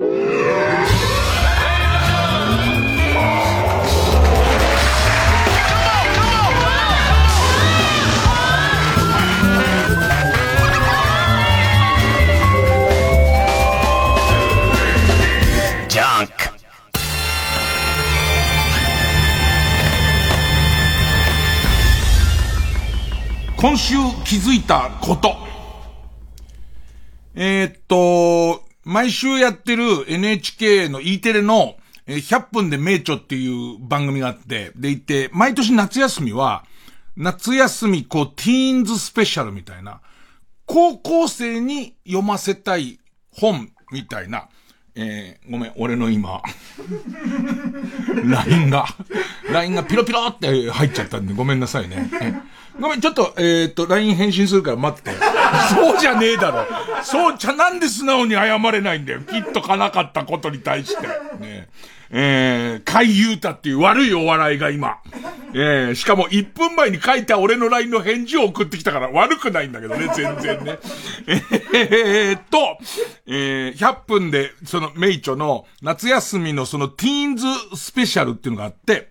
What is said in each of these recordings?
今週気づいたこと。えー、っと、毎週やってる NHK の E テレの100分で名著っていう番組があって、でいて、毎年夏休みは、夏休みこう、ティーンズスペシャルみたいな、高校生に読ませたい本みたいな、えー、ごめん、俺の今、LINE が、LINE がピロピロって入っちゃったんでごめんなさいね。ごめん、ちょっと、えー、っと、LINE 返信するから待って。そうじゃねえだろ。そうじゃ、なんで素直に謝れないんだよ。きっとかなかったことに対して。ねえー、海優太っていう悪いお笑いが今。えー、しかも1分前に書いた俺の LINE の返事を送ってきたから悪くないんだけどね、全然ね。えー、っと、えー、100分で、その、メイチョの夏休みのそのティーンズスペシャルっていうのがあって、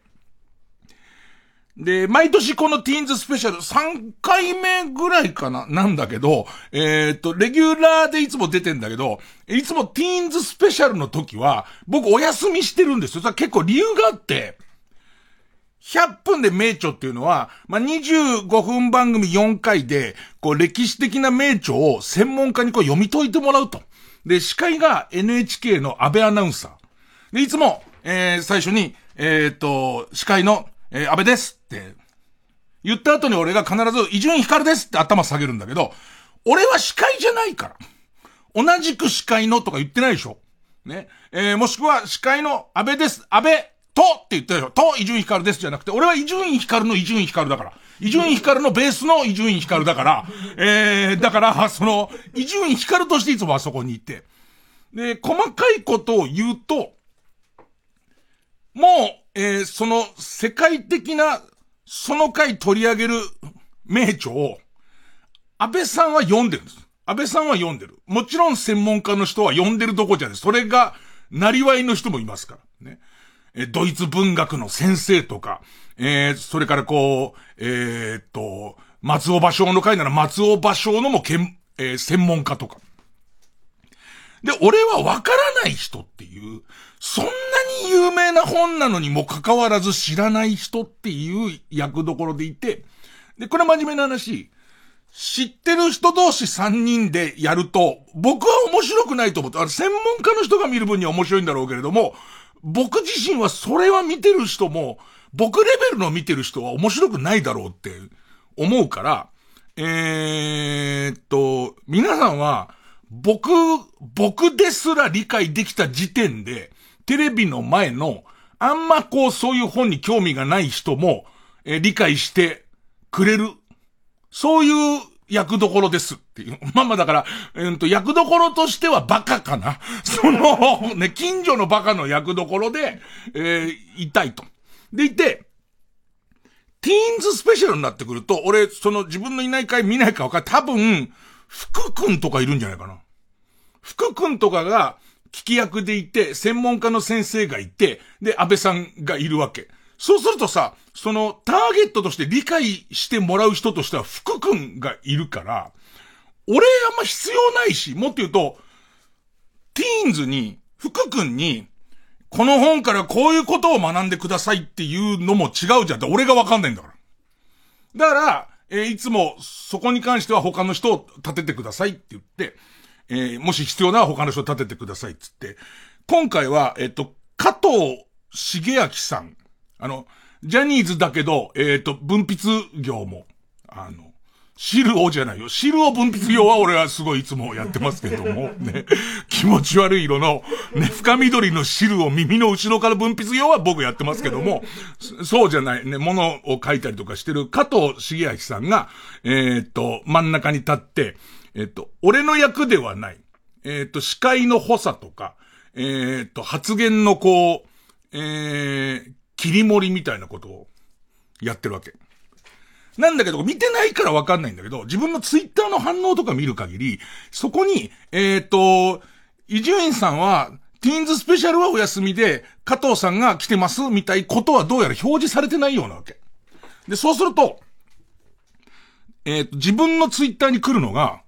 で、毎年このティーンズスペシャル3回目ぐらいかななんだけど、えっ、と、レギュラーでいつも出てんだけど、いつもティーンズスペシャルの時は、僕お休みしてるんですよ。それ結構理由があって、100分で名著っていうのは、まあ、25分番組4回で、こう歴史的な名著を専門家にこう読み解いてもらうと。で、司会が NHK の安倍アナウンサー。で、いつも、えー、最初に、えっ、と、司会のえー、安倍です、って言った後に俺が必ず、伊集院光ですって頭下げるんだけど、俺は司会じゃないから。同じく司会のとか言ってないでしょ。ね。えー、もしくは司会の安倍です。安倍とって言ったでしょ。と伊集院光ですじゃなくて、俺は伊集院光の伊集院光だから。伊集院光のベースの伊集院光だから、えー、だから、その、伊集院光としていつもあそこにいて。で、細かいことを言うと、もう、えー、その世界的な、その回取り上げる名著を、安倍さんは読んでるんです。安倍さんは読んでる。もちろん専門家の人は読んでるとこじゃねそれが、なりわいの人もいますから。ね。え、ドイツ文学の先生とか、えー、それからこう、えー、っと、松尾芭蕉の会なら松尾芭蕉のもけん、えー、専門家とか。で、俺はわからない人っていう、そんなに有名な本なのにもかかわらず知らない人っていう役どころでいて、で、これ真面目な話、知ってる人同士3人でやると、僕は面白くないと思って、あれ専門家の人が見る分には面白いんだろうけれども、僕自身はそれは見てる人も、僕レベルの見てる人は面白くないだろうって思うから、えー、っと、皆さんは、僕、僕ですら理解できた時点で、テレビの前の、あんまこうそういう本に興味がない人も、え理解してくれる。そういう役どころですっていう。まあまあだから、えー、と、役どころとしてはバカかな。その、ね、近所のバカの役どころで、えー、いたいと。でいて、ティーンズスペシャルになってくると、俺、その自分のいない回見ないかわかる。多分、福くんとかいるんじゃないかな。福くんとかが、聞き役でいて、専門家の先生がいて、で、安倍さんがいるわけ。そうするとさ、そのターゲットとして理解してもらう人としては福くんがいるから、俺あんま必要ないし、もっと言うと、ティーンズに、福くんに、この本からこういうことを学んでくださいっていうのも違うじゃん。俺がわかんないんだから。だから、えー、いつもそこに関しては他の人を立ててくださいって言って、えー、もし必要なら他の人立ててくださいっつって、今回は、えっ、と、加藤茂明さん、あの、ジャニーズだけど、えっ、と、分泌業も、あの、汁をじゃないよ。汁を分泌業は俺はすごいいつもやってますけども、ね。気持ち悪い色の、ね、深緑の汁を耳の後ろから分泌業は僕やってますけども、そうじゃない、ね、ものを書いたりとかしてる加藤茂明さんが、えー、っと、真ん中に立って、えっと、俺の役ではない。えっと、司会の補佐とか、えっと、発言のこう、えー、切り盛りみたいなことをやってるわけ。なんだけど、見てないからわかんないんだけど、自分のツイッターの反応とか見る限り、そこに、えっ、と、伊集院さんは、テティーンズスペシャルはお休みで、加藤さんが来てますみたいことはどうやら表示されてないようなわけ。で、そうすると、えっ、ー、と、自分のツイッターに来るのが、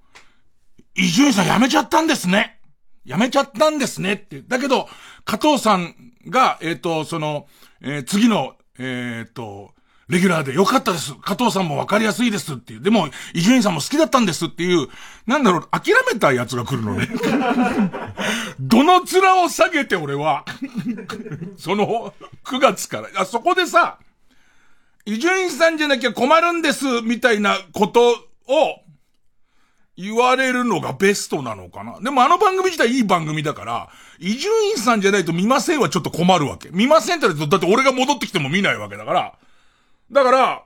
伊集院さん辞めちゃったんですね。辞めちゃったんですねって。だけど、加藤さんが、えっ、ー、と、その、えー、次の、えっ、と、レギュラーでよかったです。加藤さんもわかりやすいですっていう。でも、伊集院さんも好きだったんですっていう、なんだろう、諦めたやつが来るのね。どの面を下げて俺は、その、9月から。あ、そこでさ、伊集院さんじゃなきゃ困るんです、みたいなことを、言われるのがベストなのかな？でもあの番組自体いい番組だから、伊集院さんじゃないと見ませんはちょっと困るわけ。見ませんって言うと、だって俺が戻ってきても見ないわけだから、だから、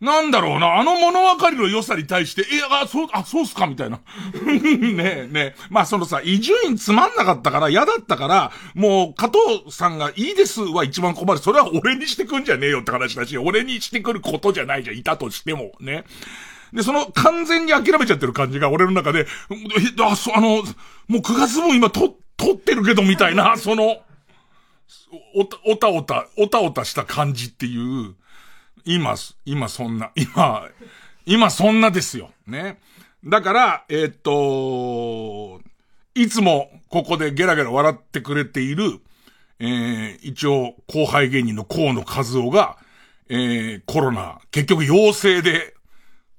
なんだろうな、あの物分かりの良さに対して、え、あ、そう、あ、そうっすかみたいな。ねえ、ねえ。まあそのさ、伊集院つまんなかったから、嫌だったから、もう、加藤さんがいいですは一番困る。それは俺にしてくんじゃねえよって話だし、俺にしてくることじゃないじゃん、いたとしても、ね。で、その完全に諦めちゃってる感じが俺の中で、あ、そ、あの、もう9月分今と、撮ってるけどみたいな、その、おた、おたおた、おたおたした感じっていう、今、今そんな、今、今そんなですよ。ね。だから、えー、っと、いつもここでゲラゲラ笑ってくれている、えー、一応後輩芸人の河野和夫が、えー、コロナ、結局陽性で、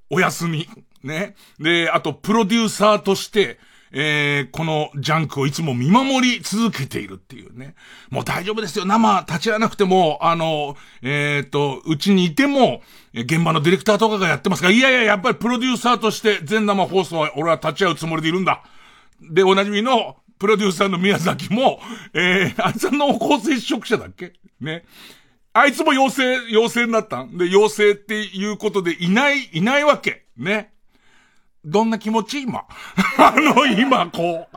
お休み。ね。で、あと、プロデューサーとして、えー、このジャンクをいつも見守り続けているっていうね。もう大丈夫ですよ。生立ち会わなくても、あの、えっ、ー、と、うちにいても、現場のディレクターとかがやってますが、いやいや、やっぱりプロデューサーとして全生放送は俺は立ち会うつもりでいるんだ。で、おなじみのプロデューサーの宮崎も、えー、あいつは濃厚接触者だっけ？ね。あいつも陽性、陽性になったん？で、陽性っていうことでいない、いないわけ。ね。どんな気持ち？今。あの、今、こ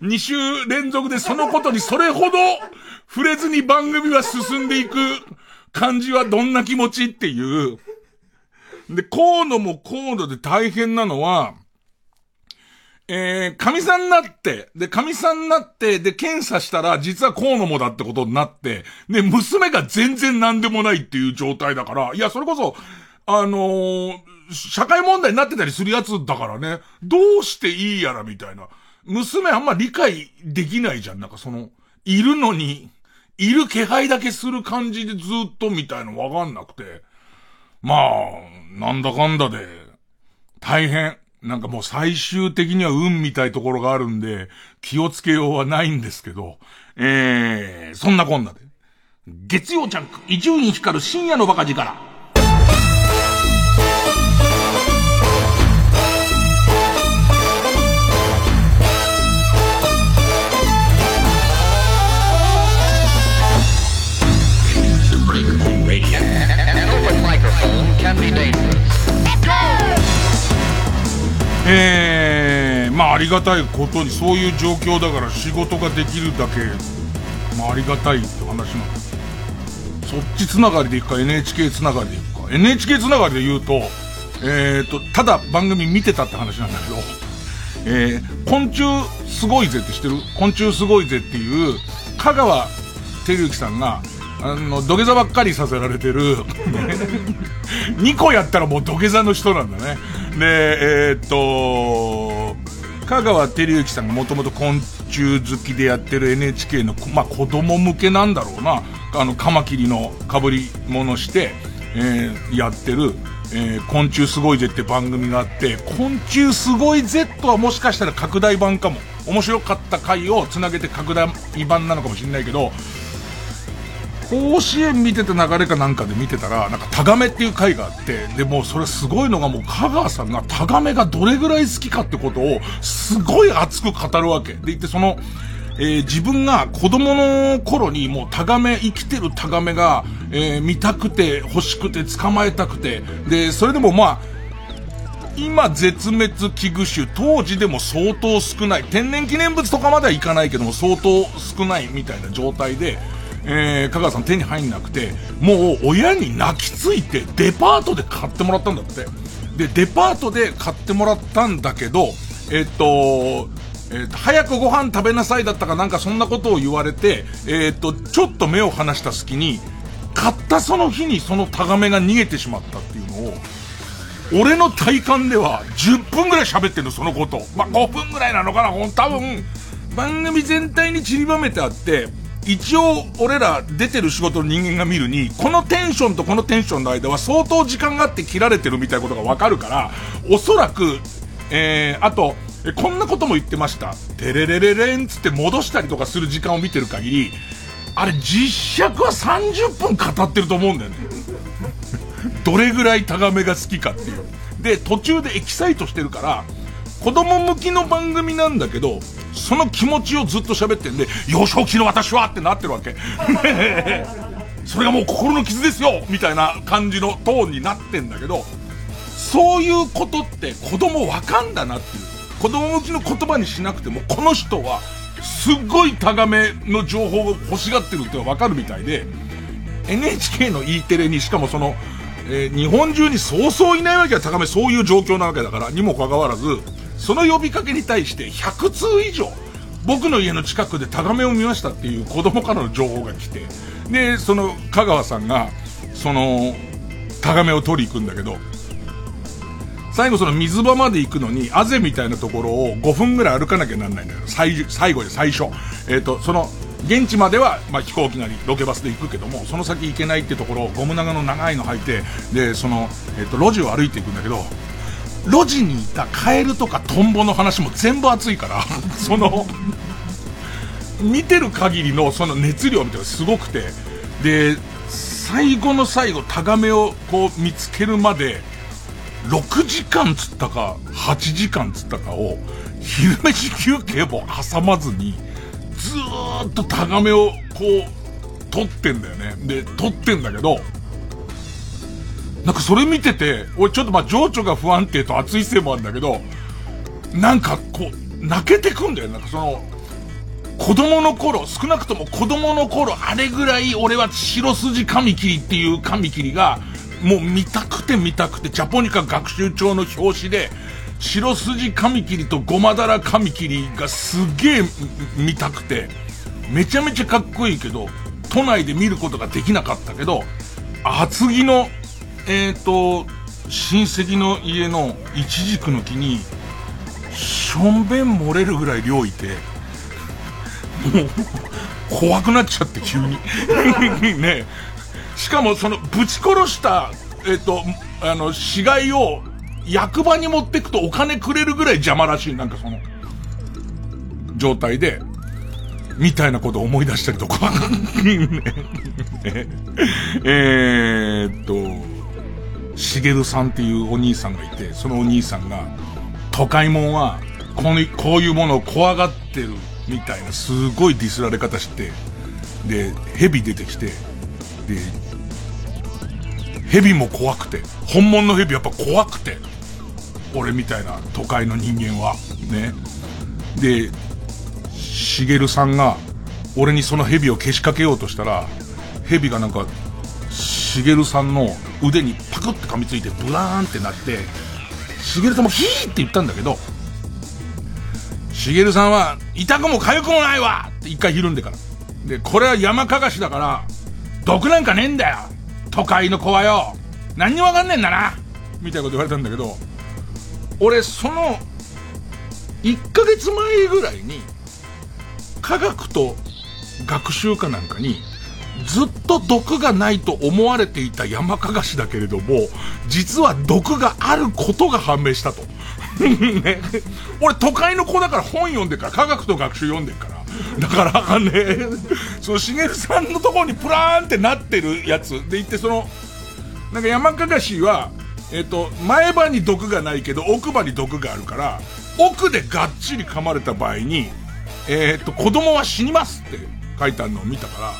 う、2週連続でそのことにそれほど触れずに番組は進んでいく感じはどんな気持ち？っていう。で、河野も河野で大変なのは、えー、神さんになって、で、神さんになって、で、検査したら、実は河野もだってことになって、で、娘が全然何でもないっていう状態だから、いや、それこそ、あのー社会問題になってたりするやつだからね、どうしていいやらみたいな。娘あんま理解できないじゃん。なんかその、いるのに、いる気配だけする感じでずっとみたいのわかんなくて。まあ、なんだかんだで、大変。なんかもう最終的には運みたいところがあるんで、気をつけようはないんですけど、えー、そんなこんなで。月曜チャンク、伊集院光る深夜のバカ力。えー、まあありがたいことにそういう状況だから仕事ができるだけ、まあありがたいって話なんです。そっちつながりでいくか NHK つながりでいくか。NHK つながりで言うと、えーと、ただ番組見てたって話なんだけど、えー、昆虫すごいぜって知ってる？昆虫すごいぜっていう、香川照之さんが、あの、土下座ばっかりさせられてる、2個やったらもう土下座の人なんだね。で、えー、っと、香川照之さんがもともと昆虫好きでやってる NHK の、まあ、子供向けなんだろうな、あの、カマキリの被り物して、えー、やってる、えー、昆虫すごいぜって番組があって、昆虫すごい Z はもしかしたら拡大版かも。面白かった回をつなげて拡大版なのかもしれないけど、甲子園見てた流れかなんかで見てたら、なんかタガメっていう回があって、で、もそれすごいのがもう香川さんがタガメがどれぐらい好きかってことを、すごい熱く語るわけ。で、言ってその、えー、自分が子供の頃にもうタガメ、生きてるタガメが、えー、見たくて、欲しくて、捕まえたくて、で、それでもまあ、今絶滅危惧種、当時でも相当少ない。天然記念物とかまではいかないけども相当少ないみたいな状態で、えー、香川さん手に入んなくて、もう親に泣きついてデパートで買ってもらったんだって。で、デパートで買ってもらったんだけど、えっと、えっ、と、早くご飯食べなさいだったかなんかそんなことを言われて、えっ、と、ちょっと目を離した隙に、買ったその日にそのタガメが逃げてしまったっていうのを、俺の体感では10分ぐらい喋ってんの、そのこと。まあ、5分ぐらいなのかな、多分、番組全体に散りばめてあって、一応、俺ら出てる仕事の人間が見るに、このテンションとこのテンションの間は相当時間があって切られてるみたいなことがわかるから、おそらく、えー、あと、え、こんなことも言ってました。テレレレレンつって戻したりとかする時間を見てる限り、あれ実尺は30分語ってると思うんだよね。どれぐらいタガメが好きかっていう。で、途中でエキサイトしてるから、子供向きの番組なんだけど、その気持ちをずっと喋ってんで、幼少期の私はってなってるわけ。それがもう心の傷ですよみたいな感じのトーンになってんだけど、そういうことって子供わかんだなっていう。子供向きの言葉にしなくても、この人は、すっごい高めの情報を欲しがってるってわかるみたいで、NHK の E テレにしかもその、えー、日本中にそうそういないわけは高め、そういう状況なわけだから、にもかかわらず、その呼びかけに対して100通以上、僕の家の近くでタガメを見ましたっていう子供からの情報が来て、で、その香川さんが、その、タガメを取り行くんだけど、最後その水場まで行くのに、あぜみたいなところを5分ぐらい歩かなきゃなんないんだよ。最、最後で最初。えっ、ー、と、その、現地までは、まあ、飛行機なりロケバスで行くけども、その先行けないってところをゴム長の長いの履いて、で、その、えっ、と、路地を歩いていくんだけど、路地にいたカエルとかトンボの話も全部熱いから、その、見てる限りのその熱量みたいなのすごくて、で、最後の最後、タガメをこう見つけるまで、6時間つったか、8時間つったかを、昼飯休憩も挟まずに、ずーっとタガメをこう、撮ってんだよね。で、撮ってんだけど、なんかそれ見てて、俺ちょっとまあ情緒が不安定と熱いせいもあるんだけど、なんかこう、泣けてくんだよ。なんかその、子供の頃、少なくとも子供の頃、あれぐらい俺は白筋カミキリっていうカミキリが、もう見たくて見たくて、ジャポニカ学習帳の表紙で、白筋カミキリとゴマダラカミキリがすげえ見たくて、めちゃめちゃかっこいいけど、都内で見ることができなかったけど、厚木のえっ、ー、と、親戚の家のイチジクの木に、しょんべん漏れるぐらい量いて、もう、怖くなっちゃって急に。ねしかもその、ぶち殺した、えっ、ー、と、あの、死骸を役場に持ってくとお金くれるぐらい邪魔らしい、なんかその、状態で、みたいなことを思い出したりとか。えっと、しげるさんっていうお兄さんがいて、そのお兄さんが、都会もんは、この、こういうものを怖がってるみたいな、すごいディスられ方して、で、蛇出てきて、で、蛇も怖くて、本物の蛇やっぱ怖くて、俺みたいな都会の人間は、ね。で、しげるさんが、俺にその蛇をけしかけようとしたら、蛇がなんか、しげるさんの腕にパクって噛みついてブラーンってなって、しげるさんもヒーって言ったんだけど、しげるさんは、痛くも痒くもないわって一回ひるんでから。で、これは山かがしだから、毒なんかねえんだよ。都会の子はよ。何にもわかんねえんだな。みたいなこと言われたんだけど、俺、その、1ヶ月前ぐらいに、科学と学習かなんかに、ずっと毒がないと思われていた山かがしだけれども、実は毒があることが判明したと。ね、俺都会の子だから本読んでから、科学と学習読んでるから。だからあかんね、そのしげるさんのところにプラーンってなってるやつで言って、その、なんか山かがしは、えっ、と、前歯に毒がないけど奥歯に毒があるから、奥でがっちり噛まれた場合に、えっ、と、子供は死にますって書いてあるのを見たから、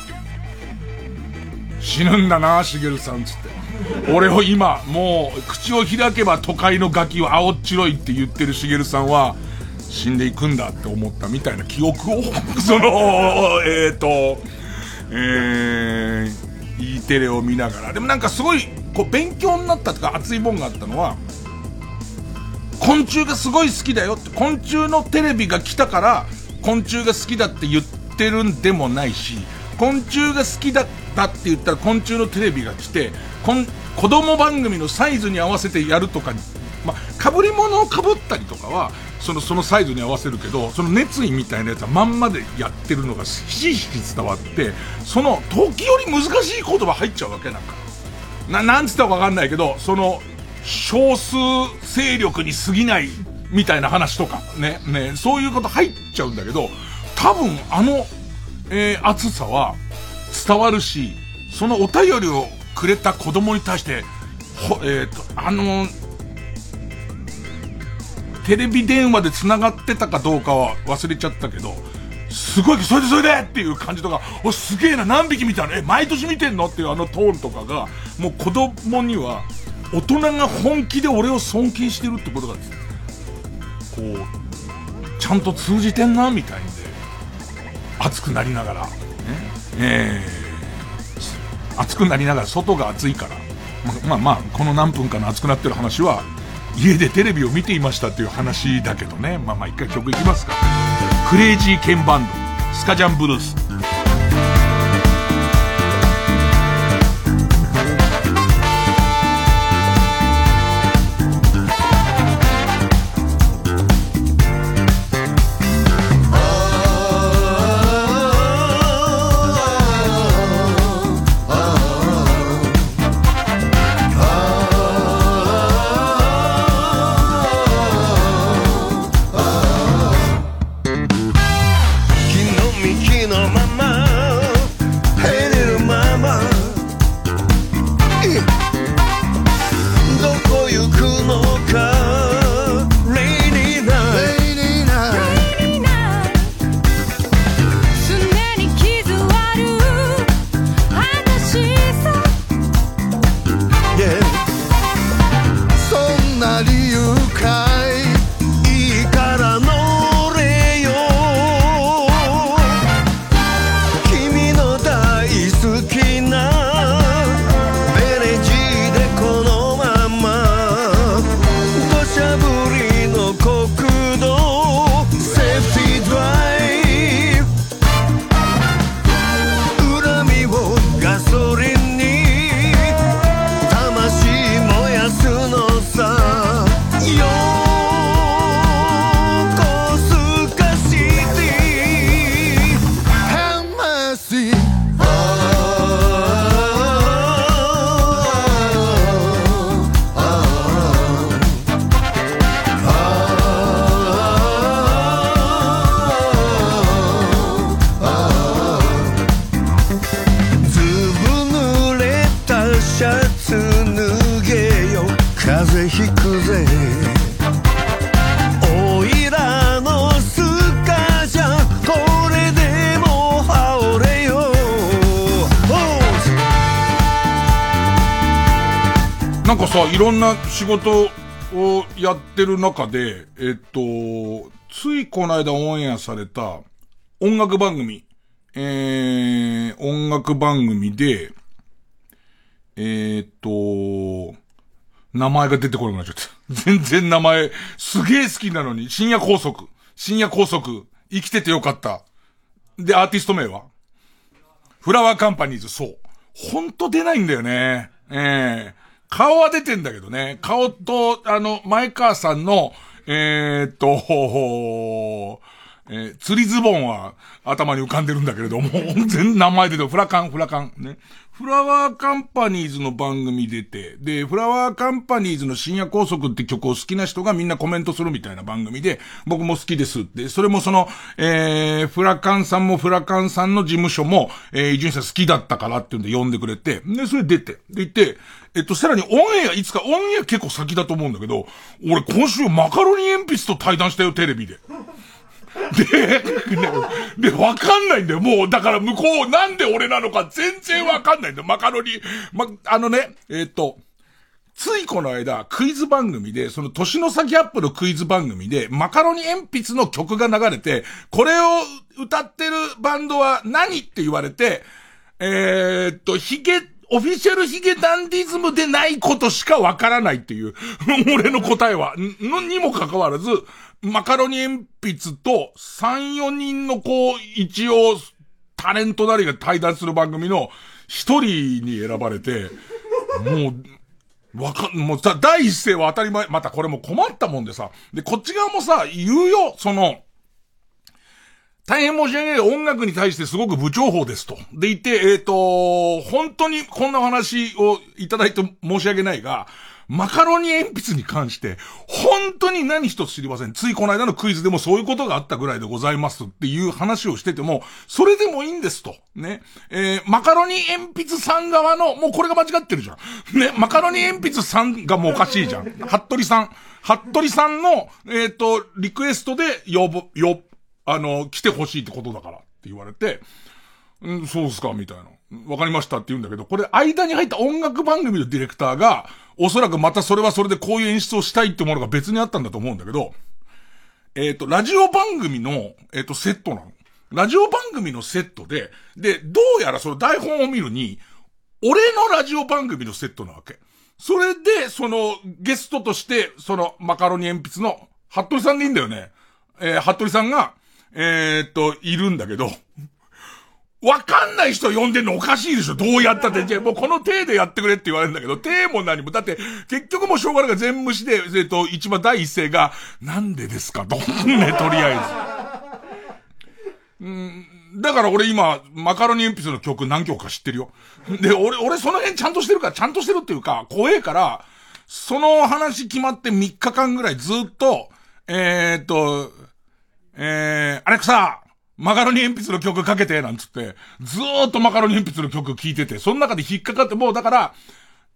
死ぬんだな、しげるさんつって。俺を今、もう、口を開けば都会のガキは青っ白いって言ってるしげるさんは、死んでいくんだって思ったみたいな記憶を、その、えっ、ー、と、えー、E テレを見ながら。でもなんかすごい、こう、勉強になったとか熱いもんがあったのは、昆虫がすごい好きだよって、昆虫のテレビが来たから、昆虫が好きだって言ってるんでもないし、昆虫が好きだったって言ったら昆虫のテレビが来て、こん子供番組のサイズに合わせてやるとか、まあ、被り物を被ったりとかは、その、そのサイズに合わせるけど、その熱意みたいなやつはまんまでやってるのがひしひし伝わって、その、時折難しい言葉入っちゃうわけなんか。な、なんつったかわかんないけど、その、少数勢力に過ぎないみたいな話とか、ね、ね、そういうこと入っちゃうんだけど、多分あの、えー、熱さは伝わるし、そのお便りをくれた子供に対して、ほ、えっ、ー、と、あのテレビ電話で繋がってたかどうかは忘れちゃったけど、すごい、それでそれでっていう感じとか、お、すげえな、何匹見たの？え、毎年見てんの？っていうあのトーンとかが、もう子供には、大人が本気で俺を尊敬してるってことが、こう、ちゃんと通じてんな、みたいん暑、くなりながら、ね、えー、熱くなりながら外が暑いから、ま、まあまあ、この何分かの暑くなってる話は、家でテレビを見ていましたっていう話だけどね。まあまあ一回曲いきますか。クレイジーケンバンド、スカジャンブルース。仕事をやってる中で、えっと、ついこの間オンエアされた音楽番組、えー、音楽番組で、え、っと、名前が出てこなくなっちゃった。全然名前、すげえ好きなのに、深夜高速。深夜高速。生きててよかった。で、アーティスト名は？フラワーカンパニーズ、そう。ほんと出ないんだよね。ええー顔は出てんだけどね。顔と、あの、前川さんの、えー、っと、えー、釣りズボンは頭に浮かんでるんだけれども、全名前出てるフラカン、フラカン、ね。フラワーカンパニーズの番組出て、で、フラワーカンパニーズの深夜高速って曲を好きな人がみんなコメントするみたいな番組で、僕も好きですって、それもその、えー、フラカンさんもフラカンさんの事務所も、えー、伊集院さん好きだったからっていうんで呼んでくれて、で、それ出て、で、行って、えっと、さらにオンエア、いつかオンエア結構先だと思うんだけど、俺今週マカロニ鉛筆と対談したよ、テレビで。で、で、わかんないんだよ。もう、だから向こう、なんで俺なのか全然わかんないんだよ。マカロニ。ま、あのね、えっと、ついこの間、クイズ番組で、その年の先アップのクイズ番組で、マカロニ鉛筆の曲が流れて、これを歌ってるバンドは何って言われて、えー、っと、ヒゲオフィシャルヒゲダンディズムでないことしかわからないっていう、俺の答えは、のにもかかわらず、マカロニ鉛筆と3、4人のこう、一応、タレントなりが対談する番組の一人に選ばれて、もう、わかん、もうさ、第一声は当たり前、またこれも困ったもんでさ、で、こっち側もさ、言うよ、その、大変申し訳ない音楽に対してすごく不調法ですと。でいて、えっ、ー、と、本当にこんなお話をいただいて申し訳ないが、マカロニ鉛筆に関して、本当に何一つ知りません。ついこの間のクイズでもそういうことがあったぐらいでございますっていう話をしてても、それでもいいんですと。ね。えー、マカロニ鉛筆さん側の、もうこれが間違ってるじゃん。ね。マカロニ鉛筆さんがもうおかしいじゃん。服部さん。服部さんの、えっ、ー、と、リクエストで呼ぶ、呼あの、来てほしいってことだからって言われて、うん、そうっすか、みたいな。わかりましたって言うんだけど、これ間に入った音楽番組のディレクターが、おそらくまたそれはそれでこういう演出をしたいってものが別にあったんだと思うんだけど、えっ、ー、と、ラジオ番組の、えっ、ー、と、セットなの。ラジオ番組のセットで、で、どうやらその台本を見るに、俺のラジオ番組のセットなわけ。それで、その、ゲストとして、その、マカロニ鉛筆の、服部さんでいいんだよね。えー、服部さんが、えー、っと、いるんだけど、わかんない人呼んでんのおかしいでしょどうやったって。じゃもうこの手でやってくれって言われるんだけど、手も何も。だって、結局もうしょうがないから全無視で、えっと、一番第一声が、なんでですか？どんね、とりあえず。うん、だから俺今、マカロニ鉛筆の曲何曲か知ってるよ。で、俺、俺その辺ちゃんとしてるから、ちゃんとしてるっていうか、怖えから、その話決まって3日間ぐらいずっと、えー、っと、えー、アレクサマカロニ鉛筆の曲かけて、なんつって、ずーっとマカロニ鉛筆の曲聴いてて、その中で引っかかって、もうだから、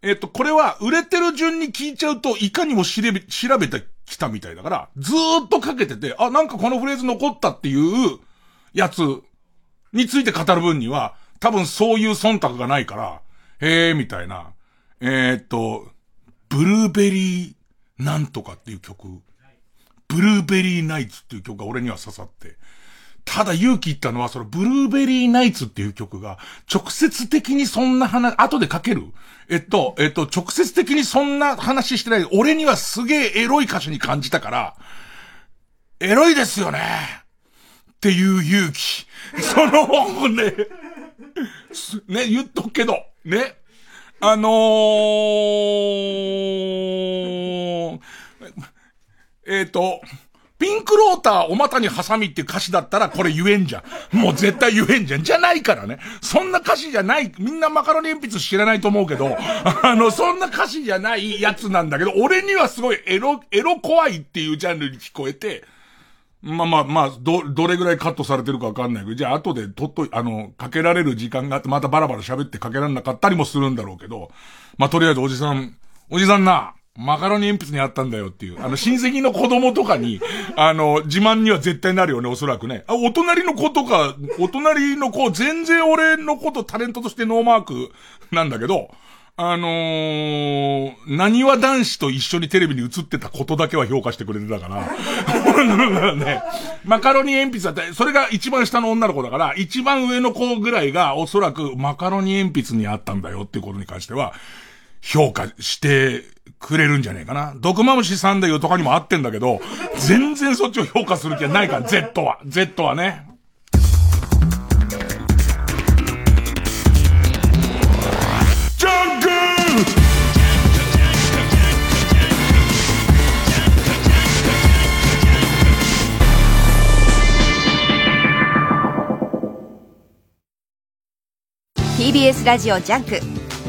えっ、と、これは売れてる順に聞いちゃうと、いかにも調べ、調べてきたみたいだから、ずーっとかけてて、あ、なんかこのフレーズ残ったっていうやつについて語る分には、多分そういう忖度がないから、へえ、みたいな。えっ、と、ブルーベリーなんとかっていう曲ブルーベリーナイツっていう曲が俺には刺さって。ただ勇気言ったのは、そのブルーベリーナイツっていう曲が、直接的にそんな話、後で書けるえっと、えっと、直接的にそんな話してない。俺にはすげえエロい歌詞に感じたから、エロいですよねっていう勇気。その、ね、ね、言っとくけど、ね。あのー、えっ、と、ピンクローターお股にハサミって歌詞だったらこれ言えんじゃん。もう絶対言えんじゃん。じゃないからね。そんな歌詞じゃない、みんなマカロニ鉛筆知らないと思うけど、あの、そんな歌詞じゃないやつなんだけど、俺にはすごいエロ、エロ怖いっていうジャンルに聞こえて、まあまあまあ、ど、どれぐらいカットされてるかわかんないけど、じゃあ後でとっと、あの、かけられる時間があって、またバラバラ喋ってかけられなかったりもするんだろうけど、まあとりあえずおじさん、おじさんな、マカロニ鉛筆にあったんだよっていう。あの、親戚の子供とかに、あの、自慢には絶対なるよね、おそらくね。あ、お隣の子とか、お隣の子、全然俺のことタレントとしてノーマークなんだけど、あのー、何は男子と一緒にテレビに映ってたことだけは評価してくれてたから。ね、マカロニ鉛筆だって、それが一番下の女の子だから、一番上の子ぐらいがおそらくマカロニ鉛筆にあったんだよっていうことに関しては、評価してくれるんじゃねえかな。毒マムシさんでいうとかにも合ってんだけど、全然そっちを評価する気はないから、Z は。Z はね。TBS ラジオジャンク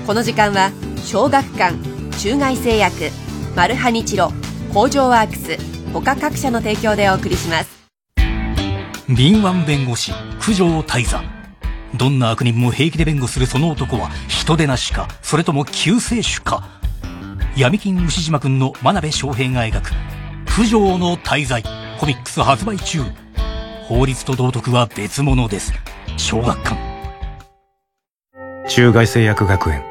この時間は小学館中外製薬マルハニチロ工場ワークス他各社の提供でお送りします。敏腕弁護士九条間人。どんな悪人も平気で弁護するその男は人でなしかそれとも救世主か。闇金ウシジマくんの真鍋昌平が描く九条の大罪コミックス発売中。法律と道徳は別物です。小学館。中外製薬学園。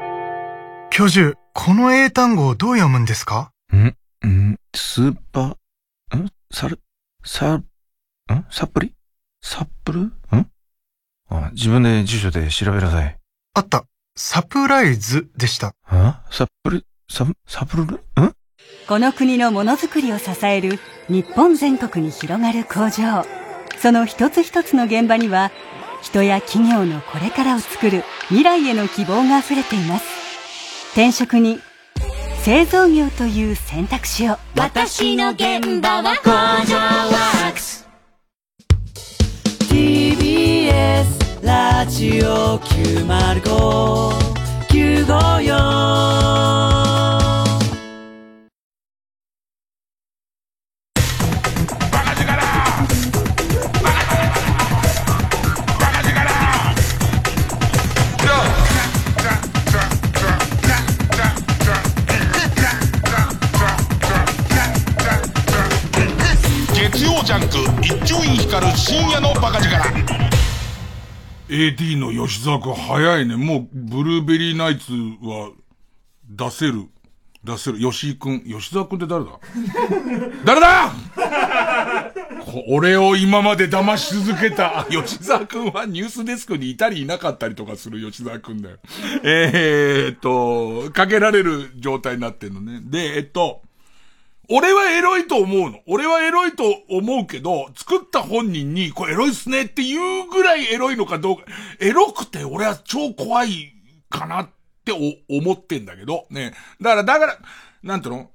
教授この英単語をどう読むんですか？ん？ん？スーパー、ん？サル、サ、ん？サプリ？サップル？ん？あ、自分で辞書で調べなさい。あった。サプライズでした。あ？サプリ、サ、サプルル、ん？この国のものづくりを支える日本全国に広がる工場。その一つ一つの現場には、人や企業のこれからを作る未来への希望が溢れています。転職に製造業という選択肢を。私の現場は工場ワークス。TBS ラジオ905 954ジャンク一丁院光る深夜のバカ力 AD の吉沢くん早いね。もう、ブルーベリーナイツは、出せる。出せる。吉井くん。吉沢くんって誰だ？誰だ？こ俺を今まで騙し続けた。吉沢くんはニュースデスクにいたりいなかったりとかする吉沢くんだよ。えーっと、かけられる状態になってんのね。で、えっと、俺はエロいと思うの。俺はエロいと思うけど、作った本人に、これエロいっすねっていうぐらいエロいのかどうか、エロくて俺は超怖いかなって思ってんだけど、ね。だから、だから、なんていうの？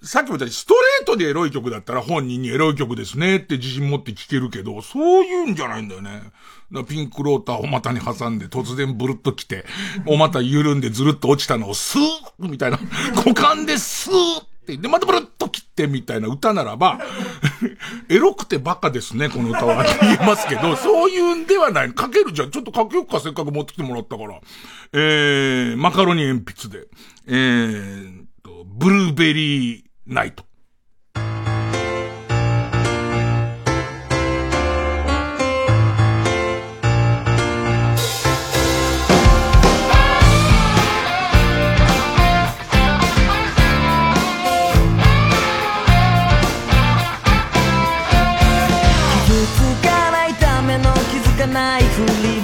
さっきも言ったように、ストレートでエロい曲だったら本人にエロい曲ですねって自信持って聴けるけど、そういうんじゃないんだよね。ピンクローターを股に挟んで突然ブルッと来て、お股緩んでずるっと落ちたのをスーッみたいな、股間でスーッ、で、またブルッと切ってみたいな歌ならば、エロくてバカですね、この歌は。言えますけど、そういうんではない。かけるじゃん。ちょっとかけよっか、せっかく持ってきてもらったから。えー、マカロニ鉛筆で。えーと、ブルーベリーナイト。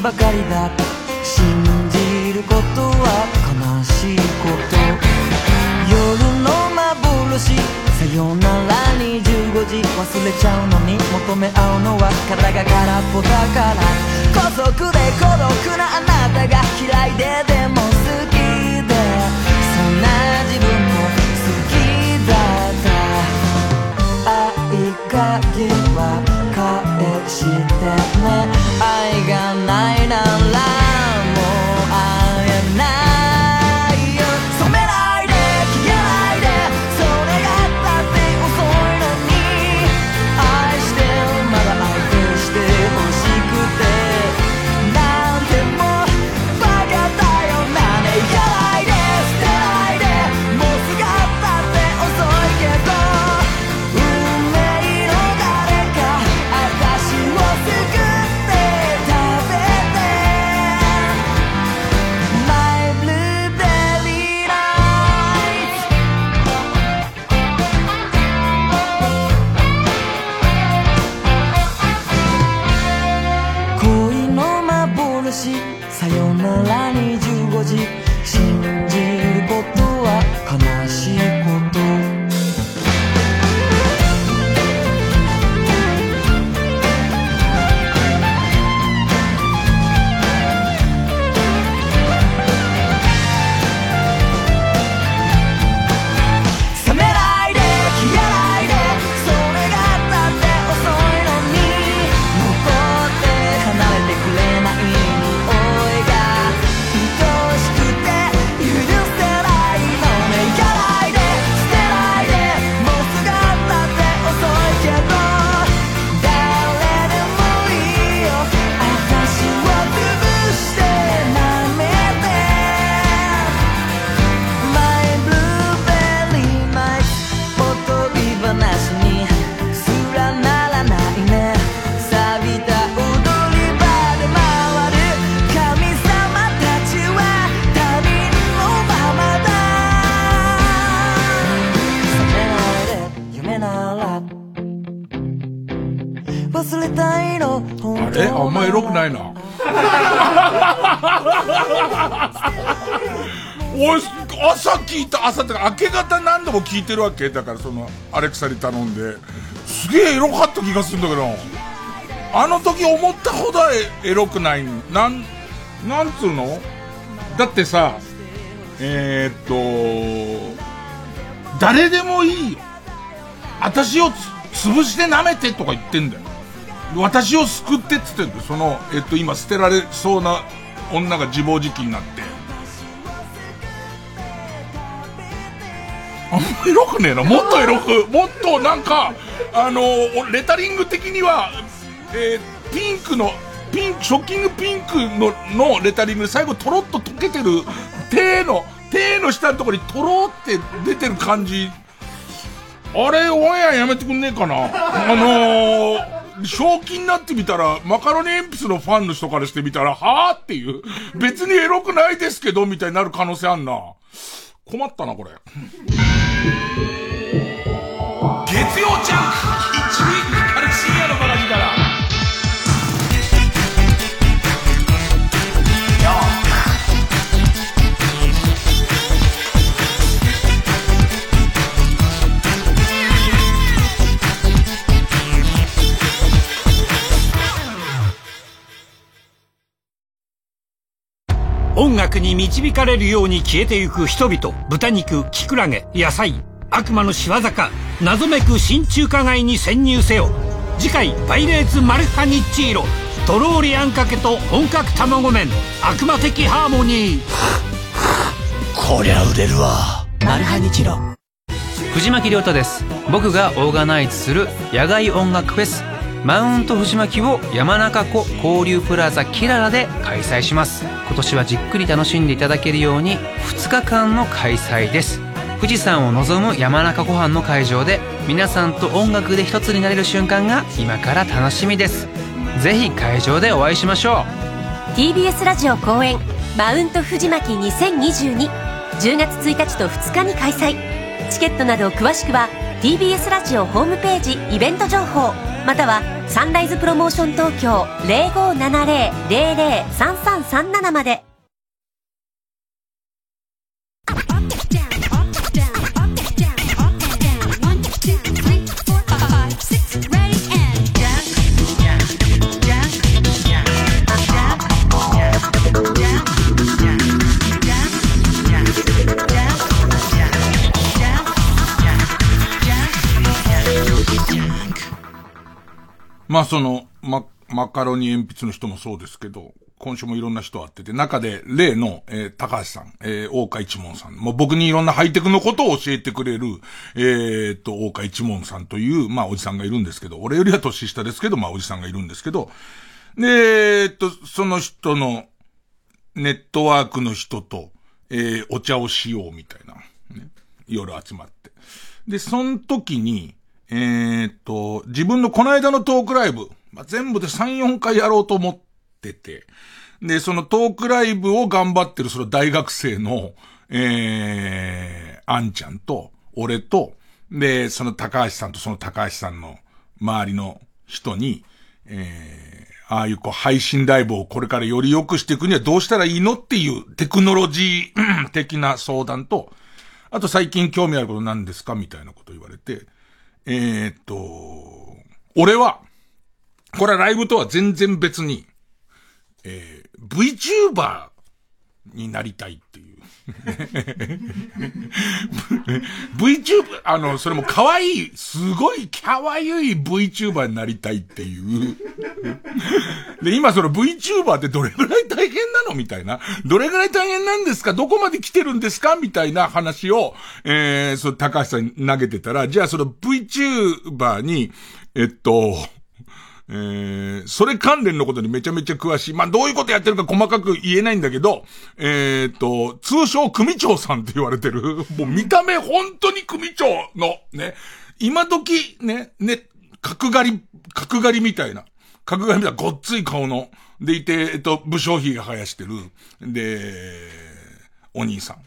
ばかりだ信じることは悲しいこと夜の幻さよなら25時忘れちゃうのに求め合うのは体が空っぽだから孤独で孤独なあなたが嫌いででも好きでそんな自分も好きだった愛鍵は返してね。忘れたいのあんまエロくないな。おい、朝聞いた、朝ってか明け方何度も聞いてるわけだからその、アレクサに頼んで。すげえエロかった気がするんだけど。あの時思ったほどエロくない。なん、なんつうの？だってさ、えー、っと、誰でもいい。私をつ潰して舐めてとか言ってんだよ。私を救ってって言ってんだ。その、えっと、今捨てられそうな女が自暴自棄になって。あんまエロくねえな。もっとエロく、もっとなんか、あの、レタリング的には、えー、ピンクの、ピン、ショッキングピンクの、のレタリングで最後とろっと溶けてる手の、手の下のところにとろって出てる感じ。あれ、オンエアやめてくんねえかなあのー、正気になってみたら、マカロニ鉛筆のファンの人からしてみたら、はぁっていう、別にエロくないですけど、みたいになる可能性あんな。困ったな、これ。月曜ジャンク楽に導かれるように消えてゆく人々。豚肉キクラゲ野菜。悪魔の仕業か。謎めく新中華街に潜入せよ。次回「パイレーツマルハニッチーロ」とろーりあんかけと本格卵麺。悪魔的ハーモニー。こりゃ売れるわ。マルハニチロ。藤巻亮太です。僕がオーガナイズする野外音楽フェスマウント藤巻を山中湖交流プラザキララで開催します。今年はじっくり楽しんでいただけるように2日間の開催です。富士山を望む山中湖畔の会場で皆さんと音楽で一つになれる瞬間が今から楽しみです。ぜひ会場でお会いしましょう。TBS ラジオ公演マウント藤巻2022 10月1日と2日に開催。チケットなど詳しくは TBS ラジオホームページイベント情報またはサンライズプロモーション東京0570-003337まで。まあその、マ、マカロニ鉛筆の人もそうですけど、今週もいろんな人会ってて、中で例の、えー、高橋さん、えー、大岡一門さん、もう僕にいろんなハイテクのことを教えてくれる、えー、っと、大岡一門さんという、まあおじさんがいるんですけど、俺よりは年下ですけど、まあおじさんがいるんですけど、で、えー、っと、その人の、ネットワークの人と、えー、お茶をしようみたいな、ね、夜集まって。で、その時に、えー、っと、自分のこの間のトークライブ、まあ、全部で3、4回やろうと思ってて、で、そのトークライブを頑張ってるその大学生の、えー、あんちゃんと、俺と、で、その高橋さんとその高橋さんの周りの人に、えー、ああいうこう配信ライブをこれからより良くしていくにはどうしたらいいのっていうテクノロジー的な相談と、あと最近興味あること何ですかみたいなこと言われて、えー、っと、俺は、これはライブとは全然別に、えー、VTuber になりたいっていう。VTuber、あの、それも可愛い、すごい可愛い VTuber になりたいっていう。で、今その VTuber ってどれぐらい大変なのみたいな。どれぐらい大変なんですか？どこまで来てるんですか？みたいな話を、えー、その高橋さんに投げてたら、じゃあその VTuber に、えっと、えー、それ関連のことにめちゃめちゃ詳しい。まあ、どういうことやってるか細かく言えないんだけど、えー、と、通称組長さんって言われてる。もう見た目本当に組長の、ね、今時、ね、ね、角刈り、角刈りみたいな。角刈りみたいなごっつい顔の。でいて、えっと、武将髭が生やしてる。で、お兄さ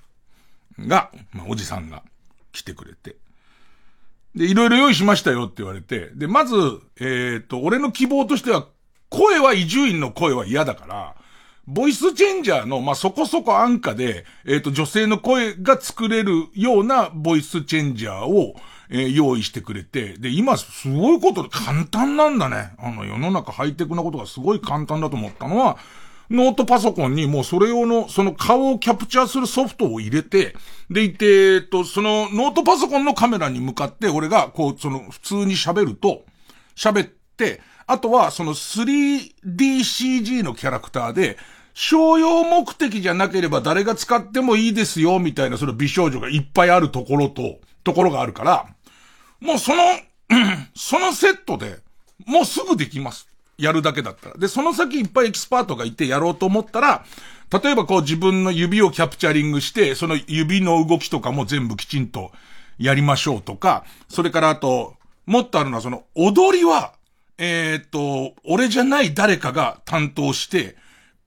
んが、まあ、おじさんが来てくれて。で、いろいろ用意しましたよって言われて、で、まず、えっ、ー、と、俺の希望としては、声は伊集院の声は嫌だから、ボイスチェンジャーの、まあ、そこそこ安価で、えっ、と、女性の声が作れるようなボイスチェンジャーを、えー用意してくれて、で、今すごいことで簡単なんだね。あの、世の中ハイテクなことがすごい簡単だと思ったのは、ノートパソコンにもうそれ用の、その顔をキャプチャーするソフトを入れて、でいて、えっと、そのノートパソコンのカメラに向かって俺がこう、その普通に喋ると、喋って、あとはその 3DCG のキャラクターで、商用目的じゃなければ誰が使ってもいいですよ、みたいなその美少女がいっぱいあるところと、ところがあるから、もうその、そのセットで、もうすぐできます。やるだけだったら。で、その先いっぱいエキスパートがいてやろうと思ったら、例えばこう自分の指をキャプチャリングして、その指の動きとかも全部きちんとやりましょうとか、それからあと、もっとあるのはその踊りは、えーと、俺じゃない誰かが担当して、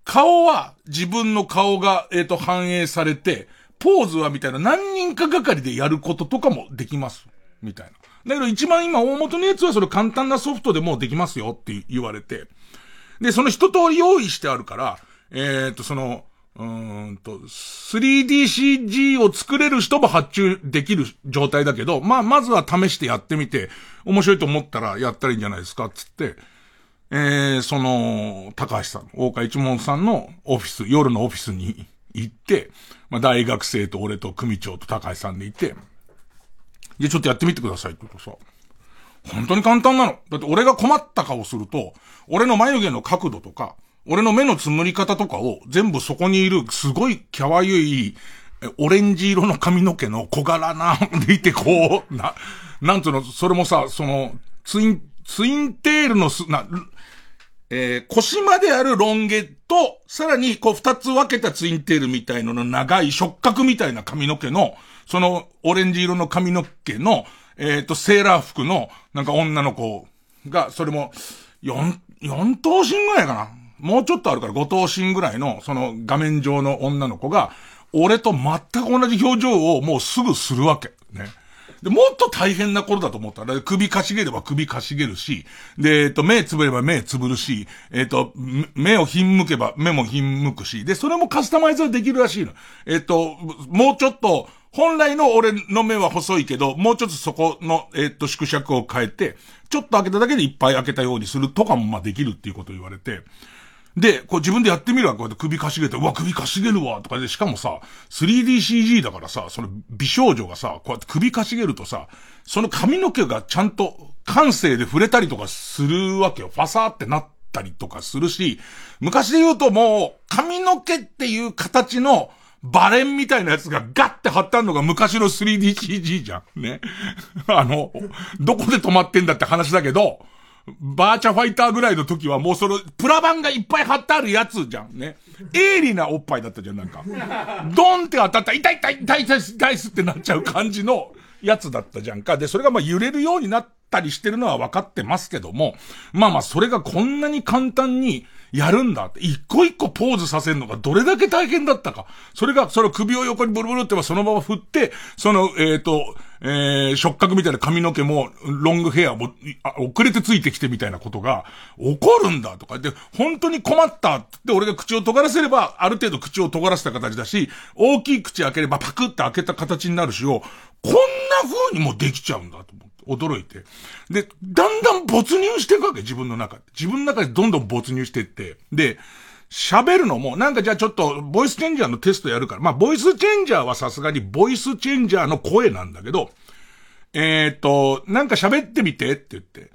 顔は自分の顔が、えーと、反映されて、ポーズはみたいな何人かがかりでやることとかもできます。みたいな。だけど一番今大元のやつはそれ簡単なソフトでもうできますよって言われて。で、その一通り用意してあるから、えーっと、その、うーんと、3DCG を作れる人も発注できる状態だけど、まあ、まずは試してやってみて、面白いと思ったらやったらいいんじゃないですか、つって、えー、その、高橋さん、大川一門さんのオフィス、夜のオフィスに行って、まあ、大学生と俺と組長と高橋さんでいて、じゃあちょっとやってみてくださいって言うとさ、本当に簡単なの。だって俺が困った顔すると、俺の眉毛の角度とか、俺の目のつむり方とかを全部そこにいるすごいキャワゆい、オレンジ色の髪の毛の小柄な、でいてこう、な、なんつうの、それもさ、その、ツイン、ツインテールのす、な、えー腰まであるロン毛と、さらにこう二つ分けたツインテールみたいのの長い触覚みたいな髪の毛の、そのオレンジ色の髪の毛の、えっ、と、セーラー服の、なんか女の子が、それも、四、四頭身ぐらいかな。もうちょっとあるから五頭身ぐらいの、その画面上の女の子が、俺と全く同じ表情をもうすぐするわけ。ね。で、もっと大変な頃だと思ったら、首かしげれば首かしげるし、で、えっと、目つぶれば目つぶるし、えっと、目をひんむけば目もひんむくし、で、それもカスタマイズはできるらしいの。えっと、もうちょっと、本来の俺の目は細いけど、もうちょっとそこの、えっと、縮尺を変えて、ちょっと開けただけでいっぱい開けたようにするとかも、まあ、できるっていうことを言われて、で、こう自分でやってみるわ、こうやって首かしげて、うわ、首かしげるわ、とかで、しかもさ、3DCG だからさ、その美少女がさ、こうやって首かしげるとさ、その髪の毛がちゃんと感性で触れたりとかするわけよ。ファサーってなったりとかするし、昔で言うともう、髪の毛っていう形の、バレンみたいなやつがガッて貼ってあるのが昔の 3DCG じゃん。ね。あの、どこで止まってんだって話だけど、バーチャファイターぐらいの時はもうその、プラ板がいっぱい貼ってあるやつじゃんね。鋭利なおっぱいだったじゃん、なんか。ドンって当たった、痛い痛い痛い痛い痛いってなっちゃう感じのやつだったじゃんか。で、それがまあ揺れるようになったりしてるのは分かってますけども、まあまあそれがこんなに簡単にやるんだって、一個一個ポーズさせるのがどれだけ大変だったか。それが、その首を横にブルブルってばそのまま振って、その、えっ、と、えー、触覚みたいな髪の毛も、ロングヘアも、遅れてついてきてみたいなことが、起こるんだとか。で、本当に困ったって俺が口を尖らせれば、ある程度口を尖らせた形だし、大きい口開ければパクって開けた形になるしを、こんな風にもできちゃうんだと、驚いて。で、だんだん没入していくわけ、自分の中。自分の中でどんどん没入していって。で、喋るのも、なんかじゃあちょっと、ボイスチェンジャーのテストやるから。まあ、ボイスチェンジャーはさすがに、ボイスチェンジャーの声なんだけど、えーと、なんか喋ってみてって言って、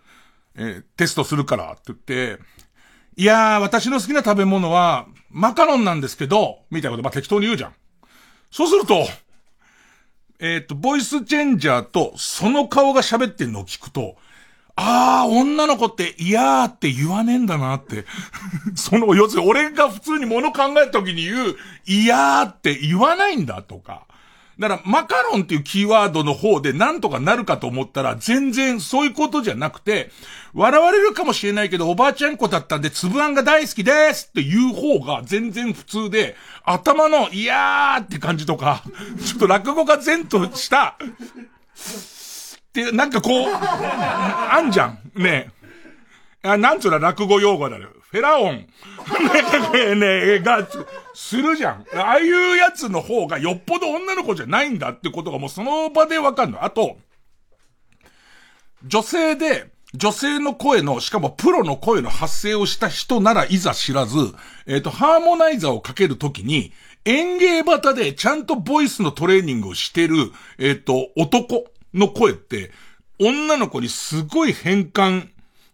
えーテストするからって言って、いやー、私の好きな食べ物は、マカロンなんですけど、みたいなこと、まあ、適当に言うじゃん。そうすると、えーと、ボイスチェンジャーと、その顔が喋ってんのを聞くと、ああ、女の子って、いやーって言わねえんだなって。その、要するに俺が普通に物考えた時に言う、いやーって言わないんだとか。だから、マカロンっていうキーワードの方でなんとかなるかと思ったら、全然そういうことじゃなくて、笑われるかもしれないけど、おばあちゃん子だったんで、つぶあんが大好きですっていう方が全然普通で、頭の、いやーって感じとか、ちょっと落語が前とした、って、なんかこう、あんじゃん。ねえ。あなんつうの落語用語だよ。フェラオン、ね、ね、が、するじゃん。ああいうやつの方がよっぽど女の子じゃないんだってことがもうその場でわかるの。あと、女性で、女性の声の、しかもプロの声の発声をした人ならいざ知らず、えっ、と、ハーモナイザーをかけるときに、演芸バでちゃんとボイスのトレーニン。グをしてる、えっ、と、男の声って、女の子にすごい変換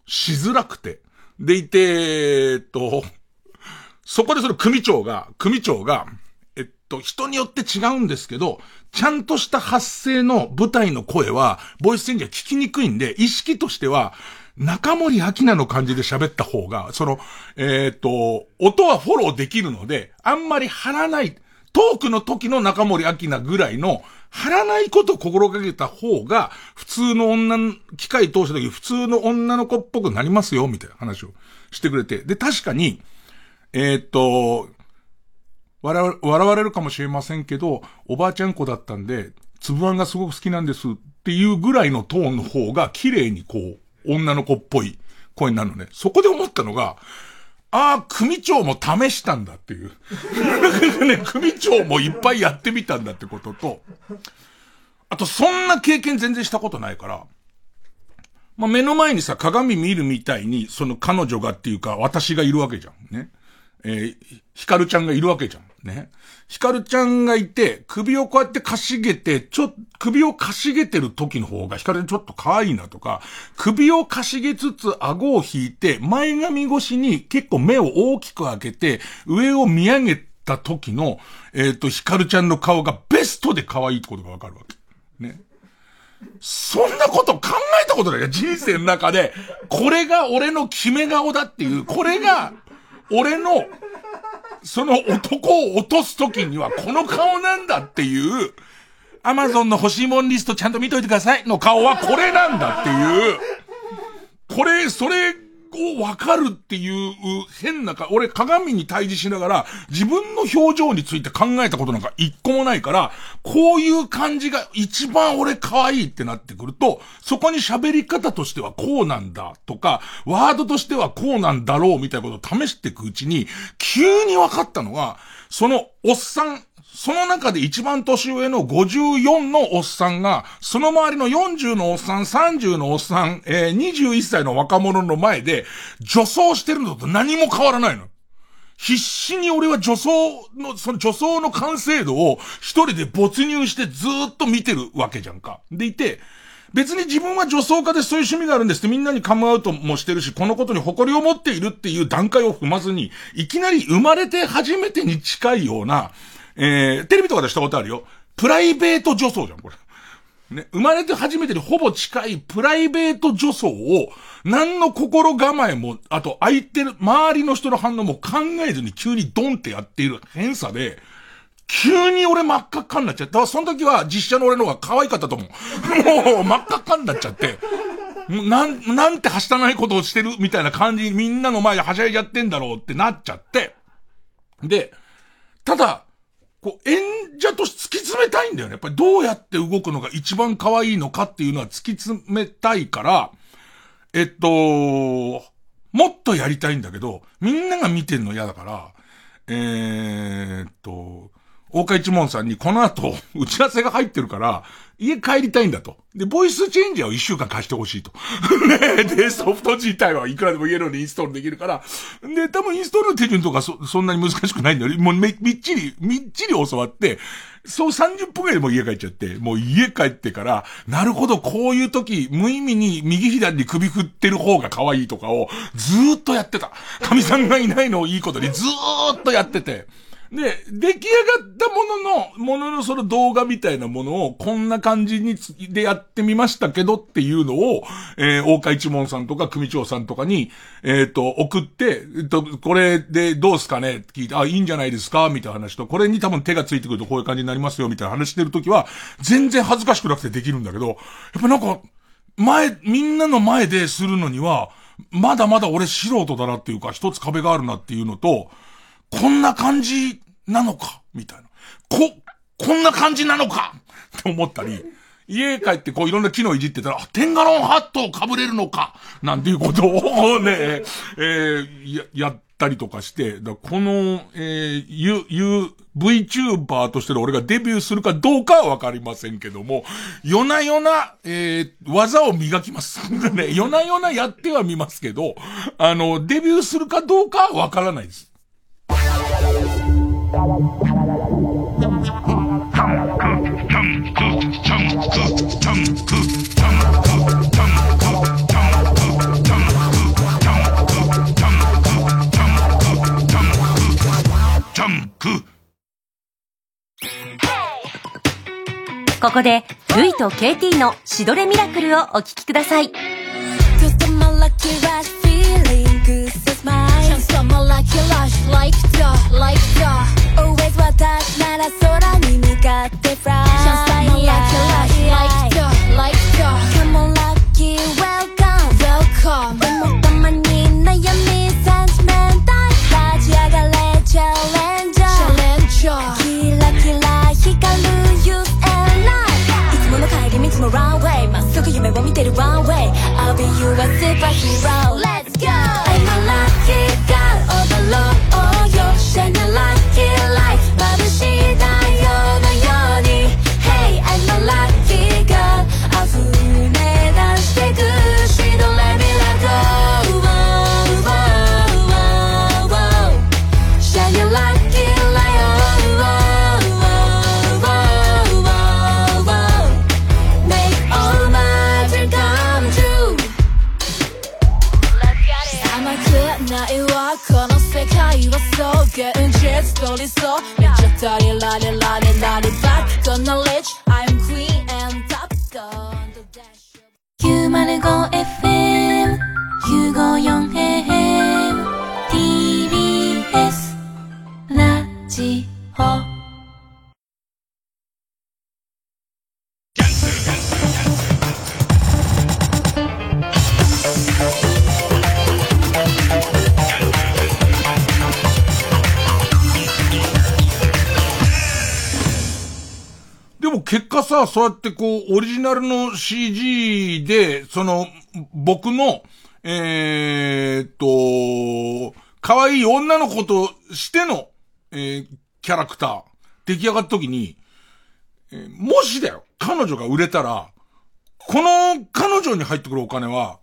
しづらくて。でいて、えっと、そこでその組長が、組長が、えっと、人によって違うんですけど、ちゃんとした発声の舞台の声は、ボイスチェンジは聞きにくいんで、意識としては、中森明菜の感じで喋った方が、その、えっ、と、音はフォローできるので、あんまり張らない、トークの時の中森明菜ぐらいの、張らないことを心がけた方が、普通の女の、機械通した時普通の女の子っぽくなりますよ、みたいな話をしてくれて。で、確かに、えっ、と、笑笑われるかもしれませんけど、おばあちゃん子だったんで、つぶあんがすごく好きなんですっていうぐらいのトーンの方が綺麗にこう、女の子っぽい声になるのね。そこで思ったのが、ああ、組長も試したんだっていう。ね、組長もいっぱいやってみたんだってことと、あとそんな経験全然したことないから、まあ、目の前にさ、鏡見るみたいに、その彼女がっていうか、私がいるわけじゃん。ね。えー、ヒカルちゃんがいるわけじゃん。ね。ヒカルちゃんがいて、首をこうやってかしげて、ちょ、首をかしげてる時の方がヒカルちゃんちょっと可愛いなとか、首をかしげつつ顎を引いて、前髪越しに結構目を大きく開けて、上を見上げた時の、えっ、ー、と、ヒカルちゃんの顔がベストで可愛いってことがわかるわけ。ね。そんなこと考えたことないよ。人生の中で、これが俺の決め顔だっていう、これが、俺の、その男を落とすときにはこの顔なんだっていう、アマゾンの欲しいもんリストちゃんと見といてくださいの顔はこれなんだっていう、これ、それをわかるっていう変なか、俺鏡に対峙しながら自分の表情について考えたことなんか一個もないから、こういう感じが一番俺可愛いってなってくると、そこに喋り方としてはこうなんだとか、ワードとしてはこうなんだろうみたいなことを試していくうちに、急に分かったのが、そのおっさん、その中で一番年上の54のおっさんが、その周りの40のおっさん、30のおっさん、えー、21歳の若者の前で、女装してるのと何も変わらないの。必死に俺は女装の、その女装の完成度を一人で没入してずっと見てるわけじゃんか。でいて、別に自分は女装家でそういう趣味があるんですってみんなにカムアウトもしてるし、このことに誇りを持っているっていう段階を踏まずに、いきなり生まれて初めてに近いような、えー、テレビとかでしたことあるよ。プライベート女装じゃん、これ。ね、生まれて初めてにほぼ近いプライベート女装を、何の心構えも、あと相手の、周りの人の反応も考えずに急にドンってやっている変さで、急に俺真っ赤っかになっちゃった。その時は実写の俺の方が可愛かったと思う。もう真っ赤っかになっちゃって。なん、なんてはしたないことをしてるみたいな感じにみんなの前ではしゃいじゃってんだろうってなっちゃって。で、ただ、こう、演者として突き詰めたいんだよね。やっぱりどうやって動くのが一番可愛いのかっていうのは突き詰めたいから、えっと、もっとやりたいんだけど、みんなが見てんの嫌だから、えー、っと、大川一門さんにこの後、打ち合わせが入ってるから、家帰りたいんだと。で、ボイスチェンジャーを一週間貸してほしいと。で、ソフト自体はいくらでも家のにインストールできるから、で、多分インストールの手順とかそ、そんなに難しくないんだよ。もうめ、みっちり、みっちり教わって、そう30分くらいでも家帰っちゃって、もう家帰ってから、なるほど、こういう時、無意味に右左に首振ってる方が可愛いとかを、ずーっとやってた。神さんがいないのをいいことにずーっとやってて。で、出来上がったものの、もののその動画みたいなものを、こんな感じにでやってみましたけどっていうのを、えー、大川一門さんとか組長さんとかに、えっ、ー、と、送って、えっ、と、これでどうすかねって聞いて、あ、いいんじゃないですかみたいな話と、これに多分手がついてくるとこういう感じになりますよ、みたいな話してるときは、全然恥ずかしくなくてできるんだけど、やっぱなんか、前、みんなの前でするのには、まだまだ俺素人だなっていうか、一つ壁があるなっていうのと、こんな感じなのか？みたいな。こ、こんな感じなのか？って思ったり、家帰ってこういろんな機能いじってたら、あ、テンガロンハットを被れるのか？なんていうことをね、えー、や、やったりとかして、だこの、えー、ゆ、ゆ、VTuber としての俺がデビューするかどうかはわかりませんけども、夜な夜な、えー、技を磨きます。ね、夜な夜なやってはみますけど、あの、デビューするかどうかはわからないです。ここで、ルイと KT のシドレミラクルをお聞きください。rush like the like the Always 私なら空に向かって fly Just I'm a lucky rush like the like the Come on lucky welcome welcome でもたまに悩みセンチメンタル立ち上がれチャレンジャーキラキラ光る Youth and Life いつもの帰り道もランウェイまっすぐ夢を見てるワンウェイ I'll be your superhero 905FM 954AM TBS ラジオも結果さ、そうやってこう、オリジナルの CG で、その、僕の、えーっと、可愛い女の子としての、えーキャラクター、出来上がった時に、えーもしだよ、彼女が売れたら、この彼女に入ってくるお金は、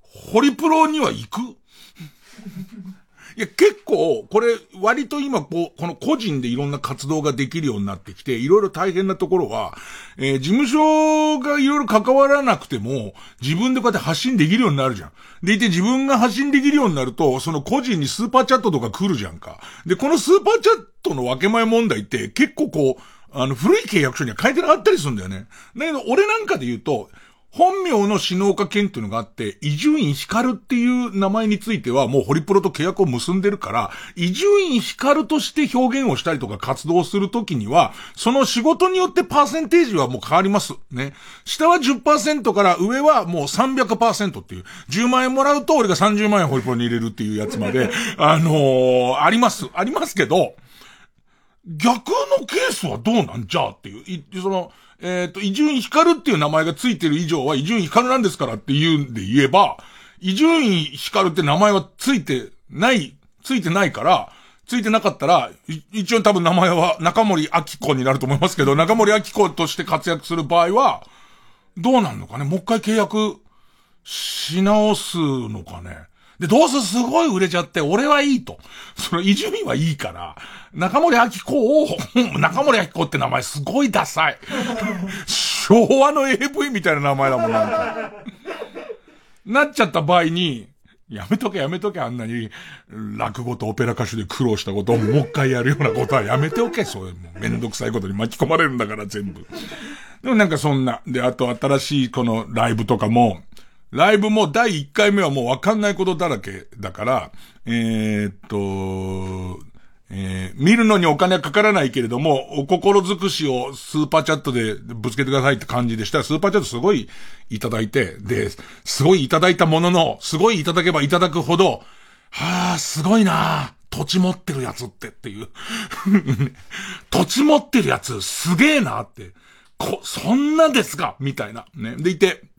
ホリプロには行く？いや、結構、これ、割と今、こう、この個人でいろんな活動ができるようになってきて、いろいろ大変なところは、えー事務所がいろいろ関わらなくても、自分でこうやって発信できるようになるじゃん。でいて自分が発信できるようになると、その個人にスーパーチャットとか来るじゃんか。で、このスーパーチャットの分け前問題って、結構こう、あの、古い契約書には書いてなかったりするんだよね。だけど、俺なんかで言うと、本名の篠岡建っていうのがあって、伊集院光っていう名前についてはもうホリプロと契約を結んでるから、伊集院光として表現をしたりとか活動するときには、その仕事によってパーセンテージはもう変わります。ね。下は10%から上はもう300%っていう。10万円もらうと俺が30万円ホリプロに入れるっていうやつまで、あのーあります。ありますけど、逆のケースはどうなん？じゃあっていう。いその、えっ、と、伊集院光っていう名前がついてる以上は伊集院光なんですからっていうんで言えば、伊集院光って名前はついてない、ついてないから、ついてなかったら、一応多分名前は中森明子になると思いますけど、中森明子として活躍する場合は、どうなんのかね？もう一回契約し直すのかね？で、どうせすごい売れちゃって、俺はいいと。その、伊集院はいいから、中森明子を、中森明子って名前すごいダサい。昭和の AV みたいな名前だもん、なんか。なっちゃった場合に、やめとけやめとけあんなに、落語とオペラ歌手で苦労したことをもう一回やるようなことはやめておけ、そういう、めんどくさいことに巻き込まれるんだから全部。でもなんかそんな。で、あと新しいこのライブとかも、ライブも第1回目はもうわかんないことだらけだから、えーっと、えー見るのにお金はかからないけれども、お心尽くしをスーパーチャットでぶつけてくださいって感じでしたら、スーパーチャットすごいいただいて、で、すごいいただいたものの、すごいいただけばいただくほど、はあ、すごいな土地持ってるやつってっていう。土地持ってるやつすげえなって。こ、そんなですかみたいな。ね。でいて、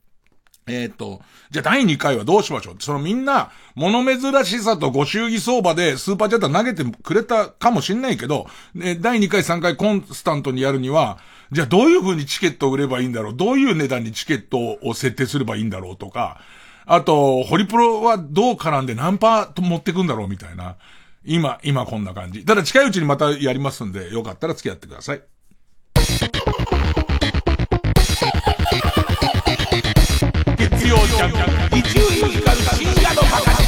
えっ、と、じゃあ第2回はどうしましょう？そのみんな、物珍しさとご祝儀相場でスーパーチャット投げてくれたかもしんないけど、ね、第2回3回コンスタントにやるには、じゃあどういう風にチケットを売ればいいんだろう？どういう値段にチケットを設定すればいいんだろうとか、あと、ホリプロはどう絡んで何パーと持ってくんだろうみたいな。今、今こんな感じ。ただ近いうちにまたやりますんで、よかったら付き合ってください。曜ジャンク、一流ミュージカル深夜のバカ力。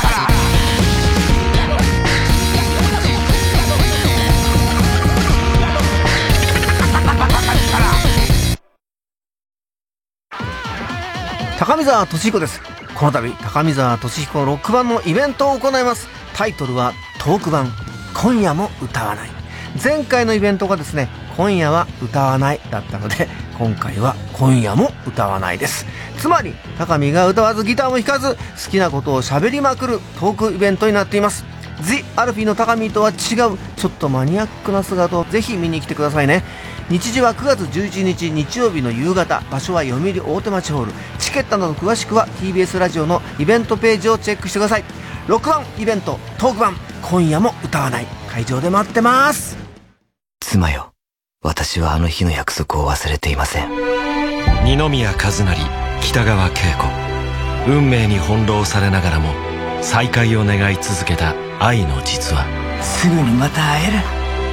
高見沢俊彦ですこの度高見沢俊彦ロック版のイベントを行いますタイトルはトーク版今夜も歌わない前回のイベントがですね今夜は歌わないだったので 今回は今夜も歌わないです。つまり高見が歌わずギターも弾かず好きなことを喋りまくるトークイベントになっています。ジ・アルフィーの高見とは違うちょっとマニアックな姿をぜひ見に来てくださいね。日時は9月11日日曜日の夕方場所は読売大手町ホール。チケットなど詳しくは TBS ラジオのイベントページをチェックしてください。6番イベントトーク版今夜も歌わない。会場で待ってます。妻よ。私はあの日の約束を忘れていません。二宮和也北川景子。運命に翻弄されながらも再会を願い続けた愛の実話。すぐにまた会える。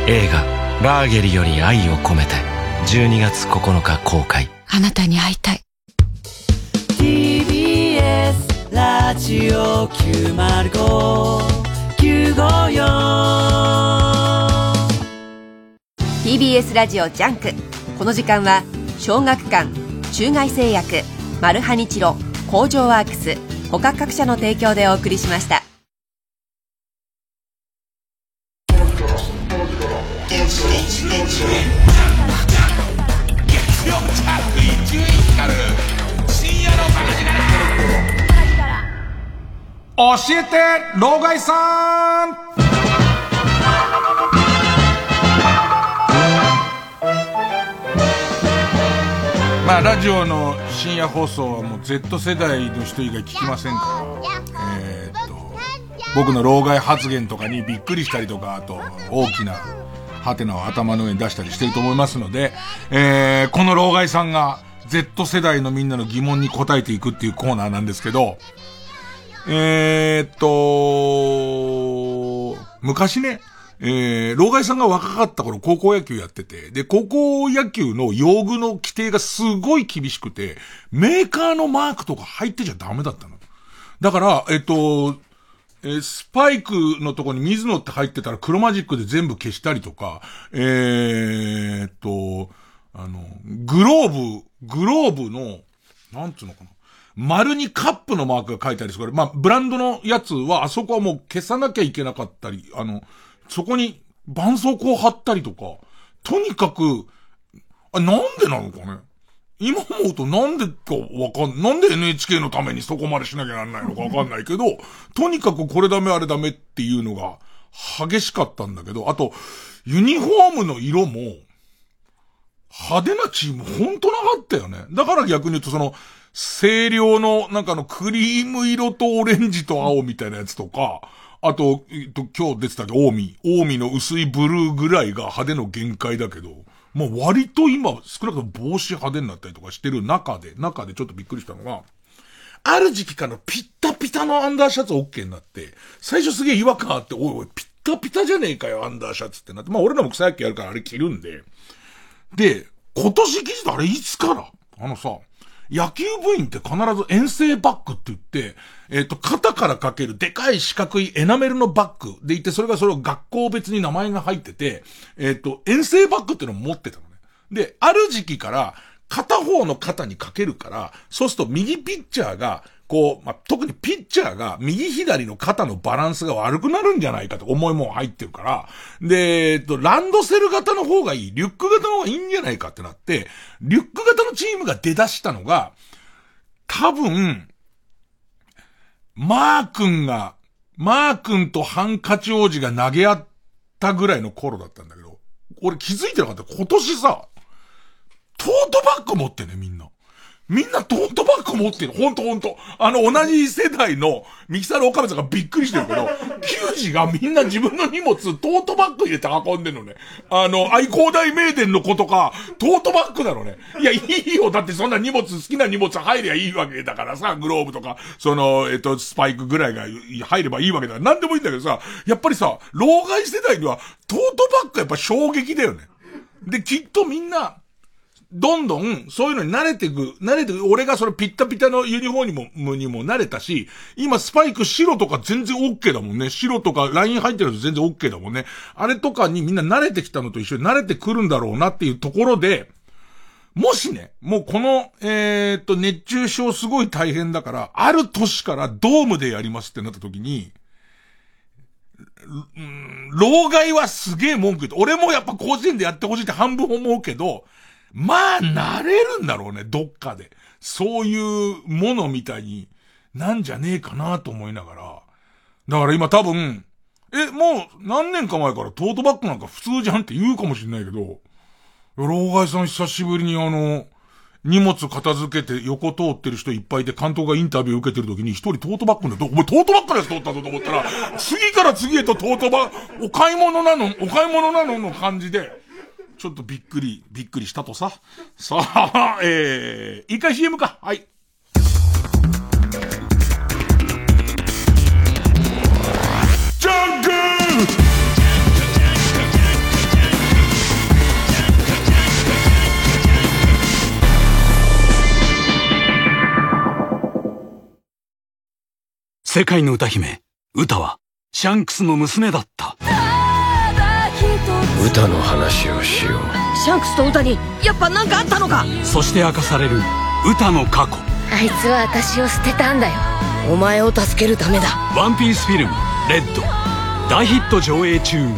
映画「ラーゲリより愛を込めて」12月9日公開。あなたに会いたい。TBS ラジオ905954 TBS ラジオジャンクこの時間は小学館中外製薬マルハニチロ工場ワークス他各社の提供でお送りしました。教えて老害さん。まあラジオの深夜放送はもう Z 世代の人以外聞きませんから。えーっと僕の老害発言とかにびっくりしたりとかあと大きなハテナを頭の上に出したりしてると思いますので、えー、この老害さんが Z 世代のみんなの疑問に答えていくっていうコーナーなんですけど、えー、っと、昔ね、えー、老害さんが若かった頃高校野球やってて、で、高校野球の用具の規定がすごい厳しくて、メーカーのマークとか入ってちゃダメだったの。だから、えっと、えースパイクのとこに水野って入ってたら黒マジックで全部消したりとか、えーっと、あの、グローブ、グローブの、なんつうのかな。丸にカップのマークが書いてありする。まあ、ブランドのやつは、あそこはもう消さなきゃいけなかったり、あの、そこに絆創膏を貼ったりとか、とにかく、あ、なんでなのかね。今思うとなんでかわかん、なんで NHK のためにそこまでしなきゃなんないのかわかんないけど、とにかくこれダメあれダメっていうのが激しかったんだけど、あと、ユニフォームの色も、派手なチームほんとなかったよね。だから逆に言うとその、清涼のなんかのクリーム色とオレンジと青みたいなやつとか、あと、えっと、今日出てたっけ、近江。近江の薄いブルーぐらいが派手の限界だけど、まあ割と今、少なくとも帽子派手になったりとかしてる中で、中でちょっとびっくりしたのが、ある時期からピッタピタのアンダーシャツ OK になって、最初すげえ違和感あって、おいおい、ピッタピタじゃねえかよ、アンダーシャツってなって。まあ俺らも草野球やるからあれ着るんで。で、今年記事あれいつから？あのさ、野球部員って必ず遠征バッグって言って、えっ、と、肩からかけるでかい四角いエナメルのバッグでいて、それがそれを学校別に名前が入ってて、えっ、と、遠征バッグっていうのを持ってたのね。で、ある時期から、片方の肩にかけるから、そうすると右ピッチャーが、こう、まあ、特にピッチャーが右左の肩のバランスが悪くなるんじゃないかと重いも入ってるから、で、えっと、ランドセル型の方がいい、リュック型の方がいいんじゃないかってなって、リュック型のチームが出だしたのが、多分、マー君が、マー君とハンカチ王子が投げ合ったぐらいの頃だったんだけど、俺気づいてなかった。今年さ、トートバッグ持ってね、みんな。みんなトートバッグ持ってる。ほんとほんと。あの、同じ世代のミキサーの岡部さんがびっくりしてるけど、球児がみんな自分の荷物、トートバッグ入れて運んでんのね。あの、愛工大名電の子とか、トートバッグだろね。いや、いいよ。だってそんな荷物、好きな荷物入りゃいいわけだからさ、グローブとか、その、えっと、スパイクぐらいが入ればいいわけだから、なんでもいいんだけどさ、やっぱりさ、老害世代には、トートバッグやっぱ衝撃だよね。で、きっとみんな、どんどん、そういうのに慣れていく、慣れてく、俺がそれピッタピタのユニフォームにもにも慣れたし、今スパイク白とか全然 OK だもんね。白とかライン入ってると全然 OK だもんね。あれとかにみんな慣れてきたのと一緒に慣れてくるんだろうなっていうところで、もしね、もうこの、えー、っと、熱中症すごい大変だから、ある年からドームでやりますってなった時に、老害はすげえ文句言って、俺もやっぱ甲子園でやってほしいって半分思うけど、まあ、なれるんだろうね、どっかで。そういうものみたいになんじゃねえかなと思いながら。だから今多分、え、もう何年か前からトートバッグなんか普通じゃんって言うかもしんないけど、老害さん久しぶりにあの、荷物片付けて横通ってる人いっぱいで監督がインタビュー受けてる時に一人トートバッグで、お前トートバッグのやつ通ったぞと思ったら、次から次へとトートバッグ、お買い物なの、お買い物なのの感じで、ちょっとびっくり、びっくりしたとさ。さあ、えー、一回 CM か。はい。ジャンク世界の歌姫、歌は、シャンクスの娘だった。ウタの話をしよう。シャンクスとウタにやっぱ何かあったのか？そして明かされるウタの過去。あいつは私を捨てたんだよ。お前を助けるためだ。ワンピースフィルムレッド。大ヒット上映中。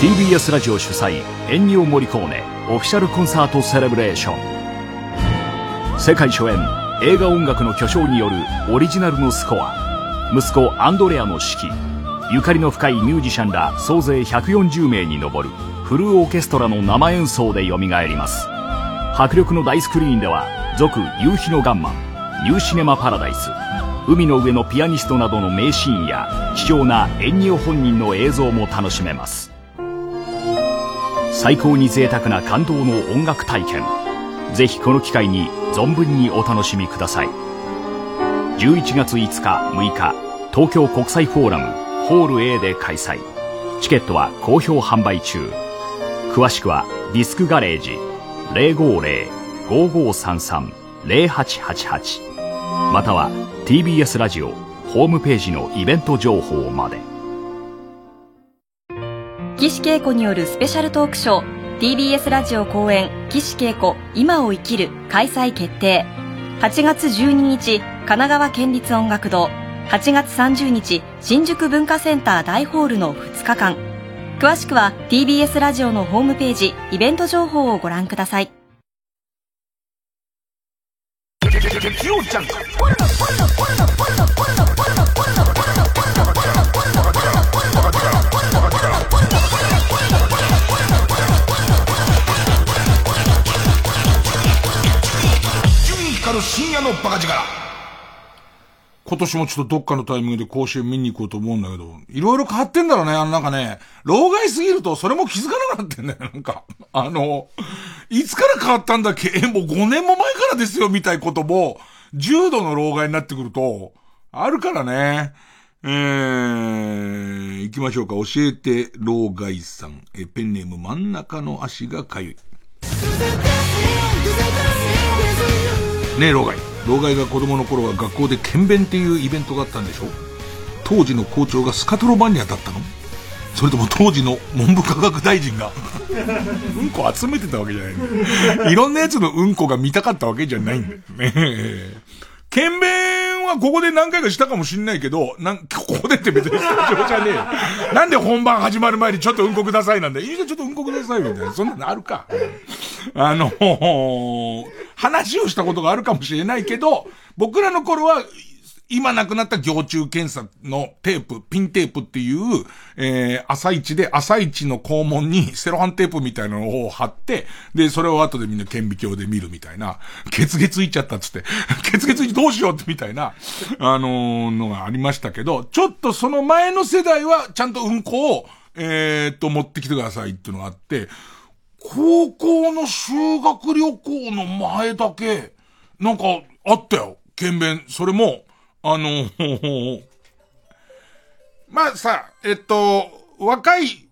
TBS ラジオ主催エンニオ・モリコーネオフィシャルコンサートセレブレーション。世界初演映画音楽の巨匠によるオリジナルのスコア。息子アンドレアの指揮ゆかりの深いミュージシャンら総勢140名に上るフルオーケストラの生演奏で蘇ります。迫力の大スクリーンでは続夕日のガンマンニューシネマパラダイス海の上のピアニストなどの名シーンや貴重なエンニオ本人の映像も楽しめます。最高に贅沢な感動の音楽体験。ぜひこの機会に存分にお楽しみください。11月5日6日東京国際フォーラム。ホール A で開催。チケットは好評販売中。詳しくはディスクガレージ。050-5533-0888または TBS ラジオホームページのイベント情報まで。岸恵子によるスペシャルトークショー TBS ラジオ公演岸恵子今を生きる開催決定。8月12日神奈川県立音楽堂。8月30日新宿文化センター大ホールの2日間。詳しくは TBS ラジオのホームページイベント情報をご覧ください。深夜のバカ力。今年もちょっとどっかのタイミングで甲子園見に行こうと思うんだけど、いろいろ変わってんだろうね。あのなんかね、老害すぎるとそれも気づかなくなってんだよ。なんか、あの、いつから変わったんだっけ？え、もう5年も前からですよ、みたいことも、重度の老害になってくると、あるからね。えー、行きましょうか。教えて、老害さん。え、ペンネーム真ん中の足がかゆい。ねえ、老害。老害が子供の頃は学校で剣弁っていうイベントがあったんでしょ当時の校長がスカトロマニアだったの？それとも当時の文部科学大臣が？うんこ集めてたわけじゃないいろんなやつのうんこが見たかったわけじゃないんだよね。剣弁はここで何回かしたかもしんないけど、なん、ここでって別にスタジオじゃねえ なんで本番始まる前にちょっとうんこくださいなんだ。いいじゃちょっとうんこくださいみたいな。そんなのあるか。あの、話をしたことがあるかもしれないけど、僕らの頃は、今亡くなった行中検査のテープ、ピンテープっていう、えー、朝一で、朝一の肛門にセロハンテープみたいなのを貼って、で、それを後でみんな顕微鏡で見るみたいな、ケツ毛ついちゃったっつって、ケツ毛ついてどうしようってみたいな、あのーのがありましたけど、ちょっとその前の世代はちゃんとうんこを、えー、っと、持ってきてくださいっていうのがあって、高校の修学旅行の前だけ、なんか、あったよ。検便。それも、あの、まあさ、えっと、若い、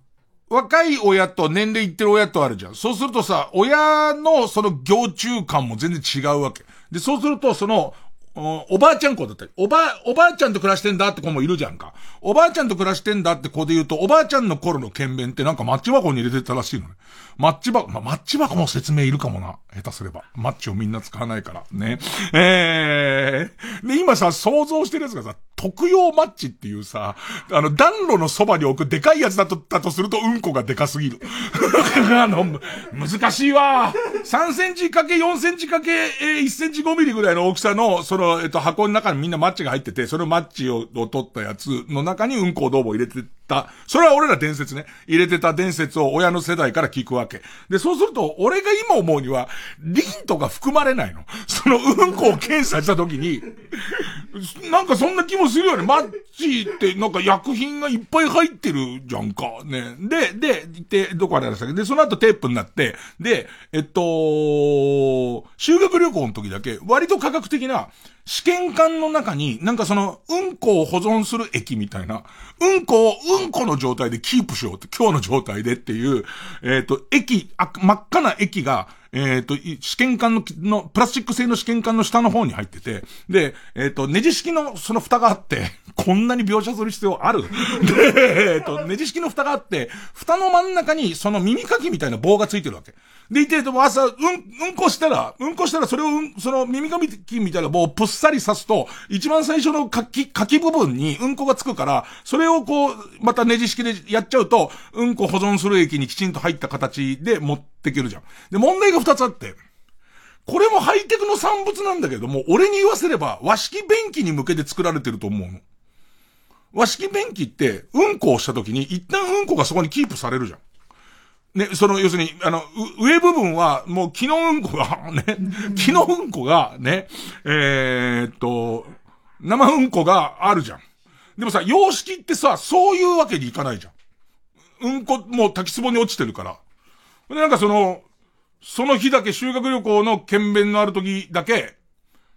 若い親と年齢いってる親とあるじゃん。そうするとさ、親のその行中感も全然違うわけ。で、そうするとその、おばあちゃん子だったり、おば、おばあちゃんと暮らしてんだって子もいるじゃんか。おばあちゃんと暮らしてんだって子で言うと、おばあちゃんの頃の検便ってなんかマッチ箱に入れてたらしいのね。マッチ箱、まあ、マッチ箱も説明いるかもな。下手すれば。マッチをみんな使わないから。ね。えー、で、今さ、想像してるやつがさ、特用マッチっていうさ、あの、暖炉のそばに置くでかいやつだと、だとするとうんこがでかすぎる。あの、難しいわ。3センチかけ4センチかけ1センチ5ミリぐらいの大きさの、その、えっと、箱の中にみんなマッチが入ってて、そのマッチをを取ったやつの中にうんこをどうも入れてた。それは俺ら伝説ね。入れてた伝説を親の世代から聞くわけ。で、そうすると、俺が今思うには、リンとか含まれないの。そのうんこを検査した時に、なんかそんな気もするよね。マッチってなんか薬品がいっぱい入ってるじゃんか。ね。で、で、で、どこあれでしたっけ？で、その後テープになって、で、えっと、修学旅行の時だけ、割と科学的な、試験管の中に、なんかその、うんこを保存する液みたいな、うんこをうんこの状態でキープしようって、今日の状態でっていう、えっ、と、液、真っ赤な液が、えっ、と、試験管の、の、プラスチック製の試験管の下の方に入ってて、で、えっ、と、ネジ式のその蓋があって、こんなに描写する必要ある？で、えっ、と、ネジ式の蓋があって、蓋の真ん中にその耳かきみたいな棒がついてるわけ。で、いて、でも朝、うん、うんこしたら、うんこしたらそれを、うん、その耳かきみたいな棒をぷっさり刺すと、一番最初のかき、かき部分にうんこがつくから、それをこう、またネジ式でやっちゃうと、うんこ保存する液にきちんと入った形で持ってけるじゃん。で、問題が二つあって、これもハイテクの産物なんだけども、俺に言わせれば和式便器に向けて作られてると思うの。和式便器って、うんこをした時に一旦うんこがそこにキープされるじゃん。ね、その、要するに、あの、上部分は、もう、木のうんこが、ね、木のうんこが、ね、えー、っと、生うんこがあるじゃん。でもさ、洋式ってさ、そういうわけにいかないじゃん。うんこ、もう滝壺に落ちてるから。で、なんかその、その日だけ修学旅行の検便のある時だけ、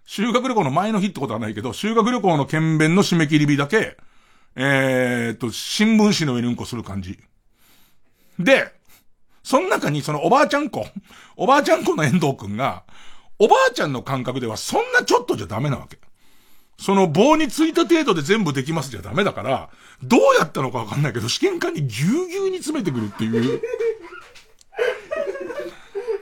修学旅行の前の日ってことはないけど、修学旅行の検便の締め切り日だけ、えー、っと、新聞紙の上にうんこする感じ。で、その中にそのおばあちゃん子、おばあちゃん子の遠藤くんが、おばあちゃんの感覚ではそんなちょっとじゃダメなわけ。その棒についた程度で全部できますじゃダメだから、どうやったのかわかんないけど、試験管にぎゅうぎゅうに詰めてくるっていう。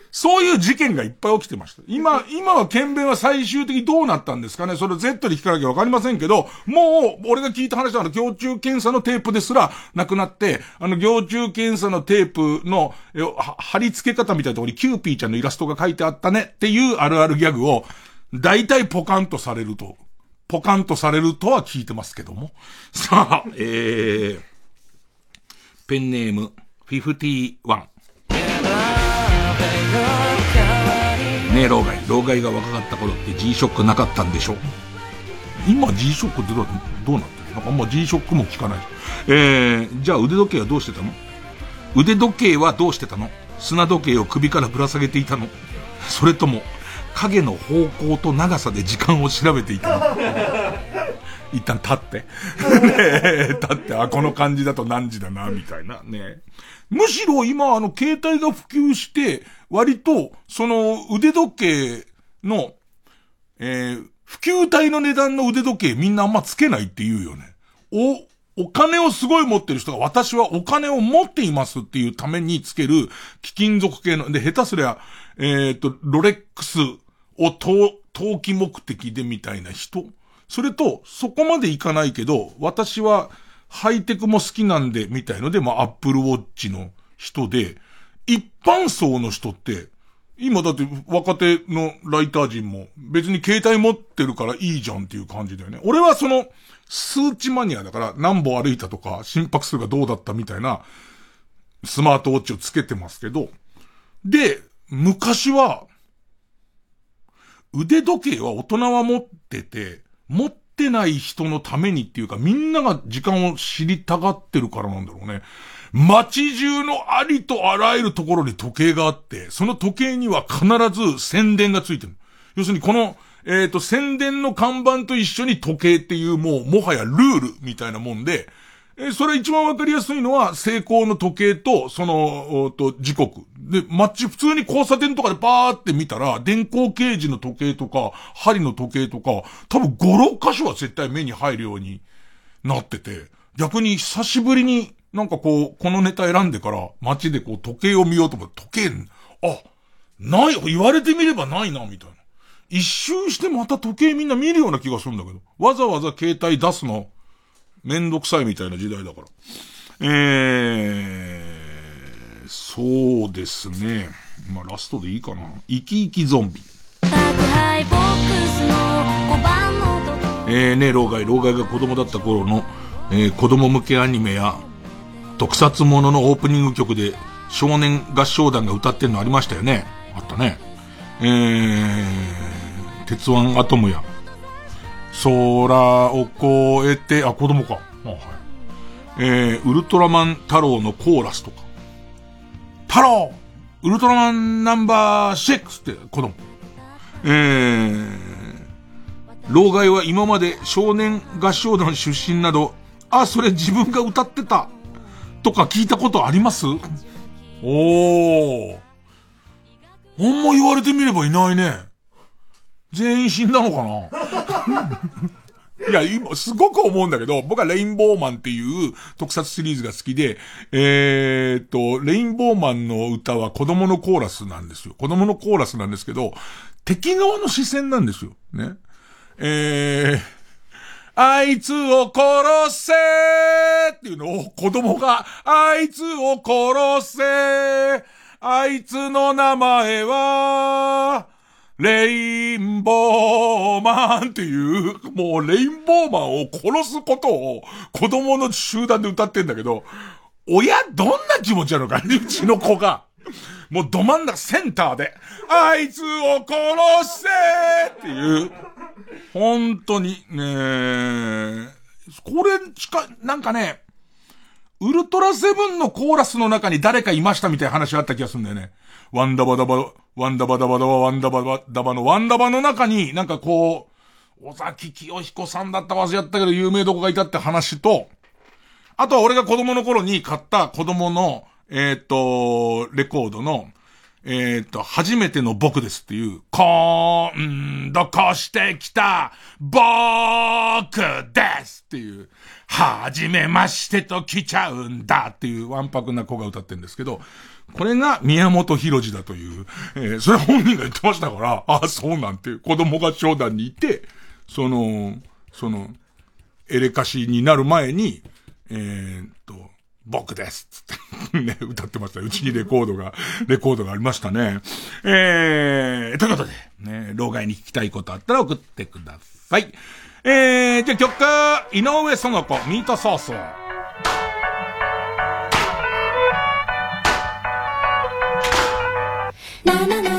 そういう事件がいっぱい起きてました。今、今は検便は最終的にどうなったんですかね？それ Z で聞かなきゃわかりませんけど、もう、俺が聞いた話はあの、ぎょう虫検査のテープですらなくなって、あの、ぎょう虫検査のテープの、えは貼り付け方みたいなところにキューピーちゃんのイラストが書いてあったねっていうあるあるギャグを、大体ポカンとされると、ポカンとされるとは聞いてますけども。さあ、えー、ペンネーム、51。ね、老害。老害が若かった頃って G ショックなかったんでしょ？う今 G ショックってどうどうなってる？なんかあんま G ショックも聞かない。えー、じゃあ腕時計はどうしてたの？腕時計はどうしてたの？砂時計を首からぶら下げていたの？それとも、影の方向と長さで時間を調べていたの？一旦立って。ねえ 立って、あ、この感じだと何時だな、みたいな。ねむしろ今、あの、携帯が普及して、割と、その、腕時計の、えー、普及帯の値段の腕時計みんなあんまつけないって言うよね。お、お金をすごい持ってる人が私はお金を持っていますっていうためにつける貴金属系の、で、下手すりゃ、えっ、と、ロレックスを投、投機目的でみたいな人それと、そこまでいかないけど、私はハイテクも好きなんで、みたいので、まあ、アップルウォッチの人で、一般層の人って、今だって若手のライター陣も別に携帯持ってるからいいじゃんっていう感じだよね。俺はその数値マニアだから何歩歩いたとか心拍数がどうだったみたいなスマートウォッチをつけてますけど、で、昔は腕時計は大人は持ってて、持ってない人のためにっていうかみんなが時間を知りたがってるからなんだろうね。街中のありとあらゆるところに時計があって、その時計には必ず宣伝がついてる。要するにこの、えっ、と、宣伝の看板と一緒に時計っていうもう、もはやルールみたいなもんで、えそれ一番わかりやすいのは、成功の時計と、その、おと、時刻。で、街、普通に交差点とかでパーって見たら、電光掲示の時計とか、針の時計とか、多分5、6箇所は絶対目に入るようになってて、逆に久しぶりになんかこう、このネタ選んでから街でこう時計を見ようと思って、時計、あ、ない、言われてみればないな、みたいな。一周してまた時計みんな見るような気がするんだけど、わざわざ携帯出すの、めんどくさいみたいな時代だから。えー、そうですね。まあ、ラストでいいかな。生き生きゾンビ。ハイボックスの5番のとこえー、ね、老害、老害が子供だった頃の、えー、子供向けアニメや、特撮もののオープニング曲で、少年合唱団が歌ってんのありましたよね。あったね。えー、鉄腕アトムや、空を越えて、あ、子供か。あはい。えー、ウルトラマン太郎のコーラスとか。太郎ウルトラマンナンバー6って子供。えー、老害は今まで少年合唱団出身など、あ、それ自分が歌ってた。とか聞いたことあります？おー。あんま言われてみればいないね。全員死んだのかな？いや、今、すごく思うんだけど、僕はレインボーマンっていう特撮シリーズが好きで、えー、っと、レインボーマンの歌は子供のコーラスなんですよ。子供のコーラスなんですけど、敵側の視線なんですよ。ね。えー、あいつを殺せっていうのを子供が、あいつを殺せあいつの名前は、レインボーマンっていう、もうレインボーマンを殺すことを子供の集団で歌ってんだけど、親どんな気持ちなのか？うちの子が。もうど真ん中センターで、あいつを殺せっていう、本当に、ねこれしか、なんかね、ウルトラセブンのコーラスの中に誰かいましたみたいな話があった気がするんだよね。ワンダバダバ、ワンダバダバダバ、ワンダバダバのワンダバの中になんかこう、尾崎清彦さんだった忘れちゃったけど有名どこがいたって話と、あとは俺が子供の頃に買った子供の、えっ、と、レコードの、えっ、と、初めての僕ですっていう、今度越してきた僕ですっていう、はじめましてと来ちゃうんだっていうわんぱくな子が歌ってるんですけど、これが宮本浩次だという、えーそれ本人が言ってましたから、ああ、そうなんて、子供が商団にいて、その、その、エレカシになる前に、えーっと、僕ですつってね、歌ってました。うちにレコードが、レコードがありましたね。えー、ということで、ね、老害に聞きたいことあったら送ってください。えー、じゃあ曲、井上園子、ミートソース。うん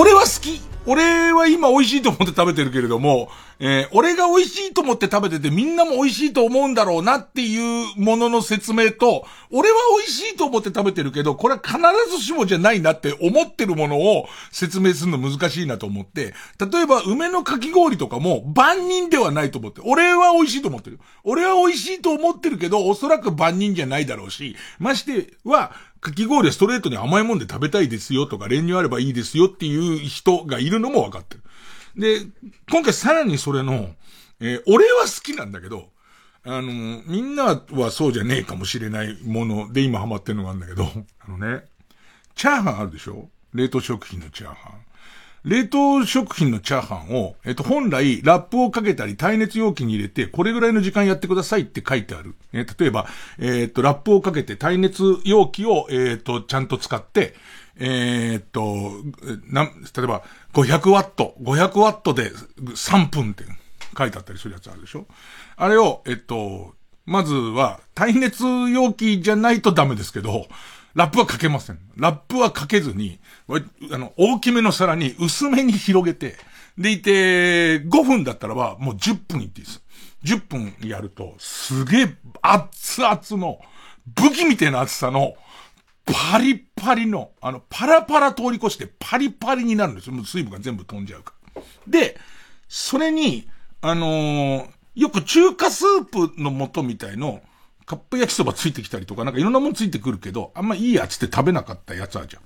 俺は好き。俺は今美味しいと思って食べてるけれども、えー、俺が美味しいと思って食べててみんなも美味しいと思うんだろうなっていうものの説明と、俺は美味しいと思って食べてるけど、これは必ずしもじゃないなって思ってるものを説明するの難しいなと思って、例えば梅のかき氷とかも万人ではないと思って、俺は美味しいと思ってる。俺は美味しいと思ってるけど、おそらく万人じゃないだろうし、ましては、かき氷はストレートに甘いもんで食べたいですよとか、練乳あればいいですよっていう人がいるのも分かってる。で、今回さらにそれの、えー、俺は好きなんだけど、あの、みんなはそうじゃねえかもしれないもので今ハマってるのがあるんだけど、あのね、チャーハンあるでしょ？冷凍食品のチャーハン。冷凍食品のチャーハンを、えっと、本来、ラップをかけたり、耐熱容器に入れて、これぐらいの時間やってくださいって書いてある。え例えば、えっと、ラップをかけて、耐熱容器を、えっと、ちゃんと使って、えっと、な、例えば、500ワット、500ワットで3分って書いてあったりするやつあるでしょ？あれを、えっと、まずは、耐熱容器じゃないとダメですけど、ラップはかけません。ラップはかけずに、あの、大きめの皿に薄めに広げて、でいて、5分だったらば、もう10分いっていいです。10分やると、すげえ熱々の、武器みたいな熱さの、パリパリの、あの、パラパラ通り越してパリパリになるんですよ。もう水分が全部飛んじゃうから。で、それに、あのー、よく中華スープの素みたいの、カップ焼きそばついてきたりとか、なんかいろんなもんついてくるけど、あんまいいやつって食べなかったやつあるじゃん。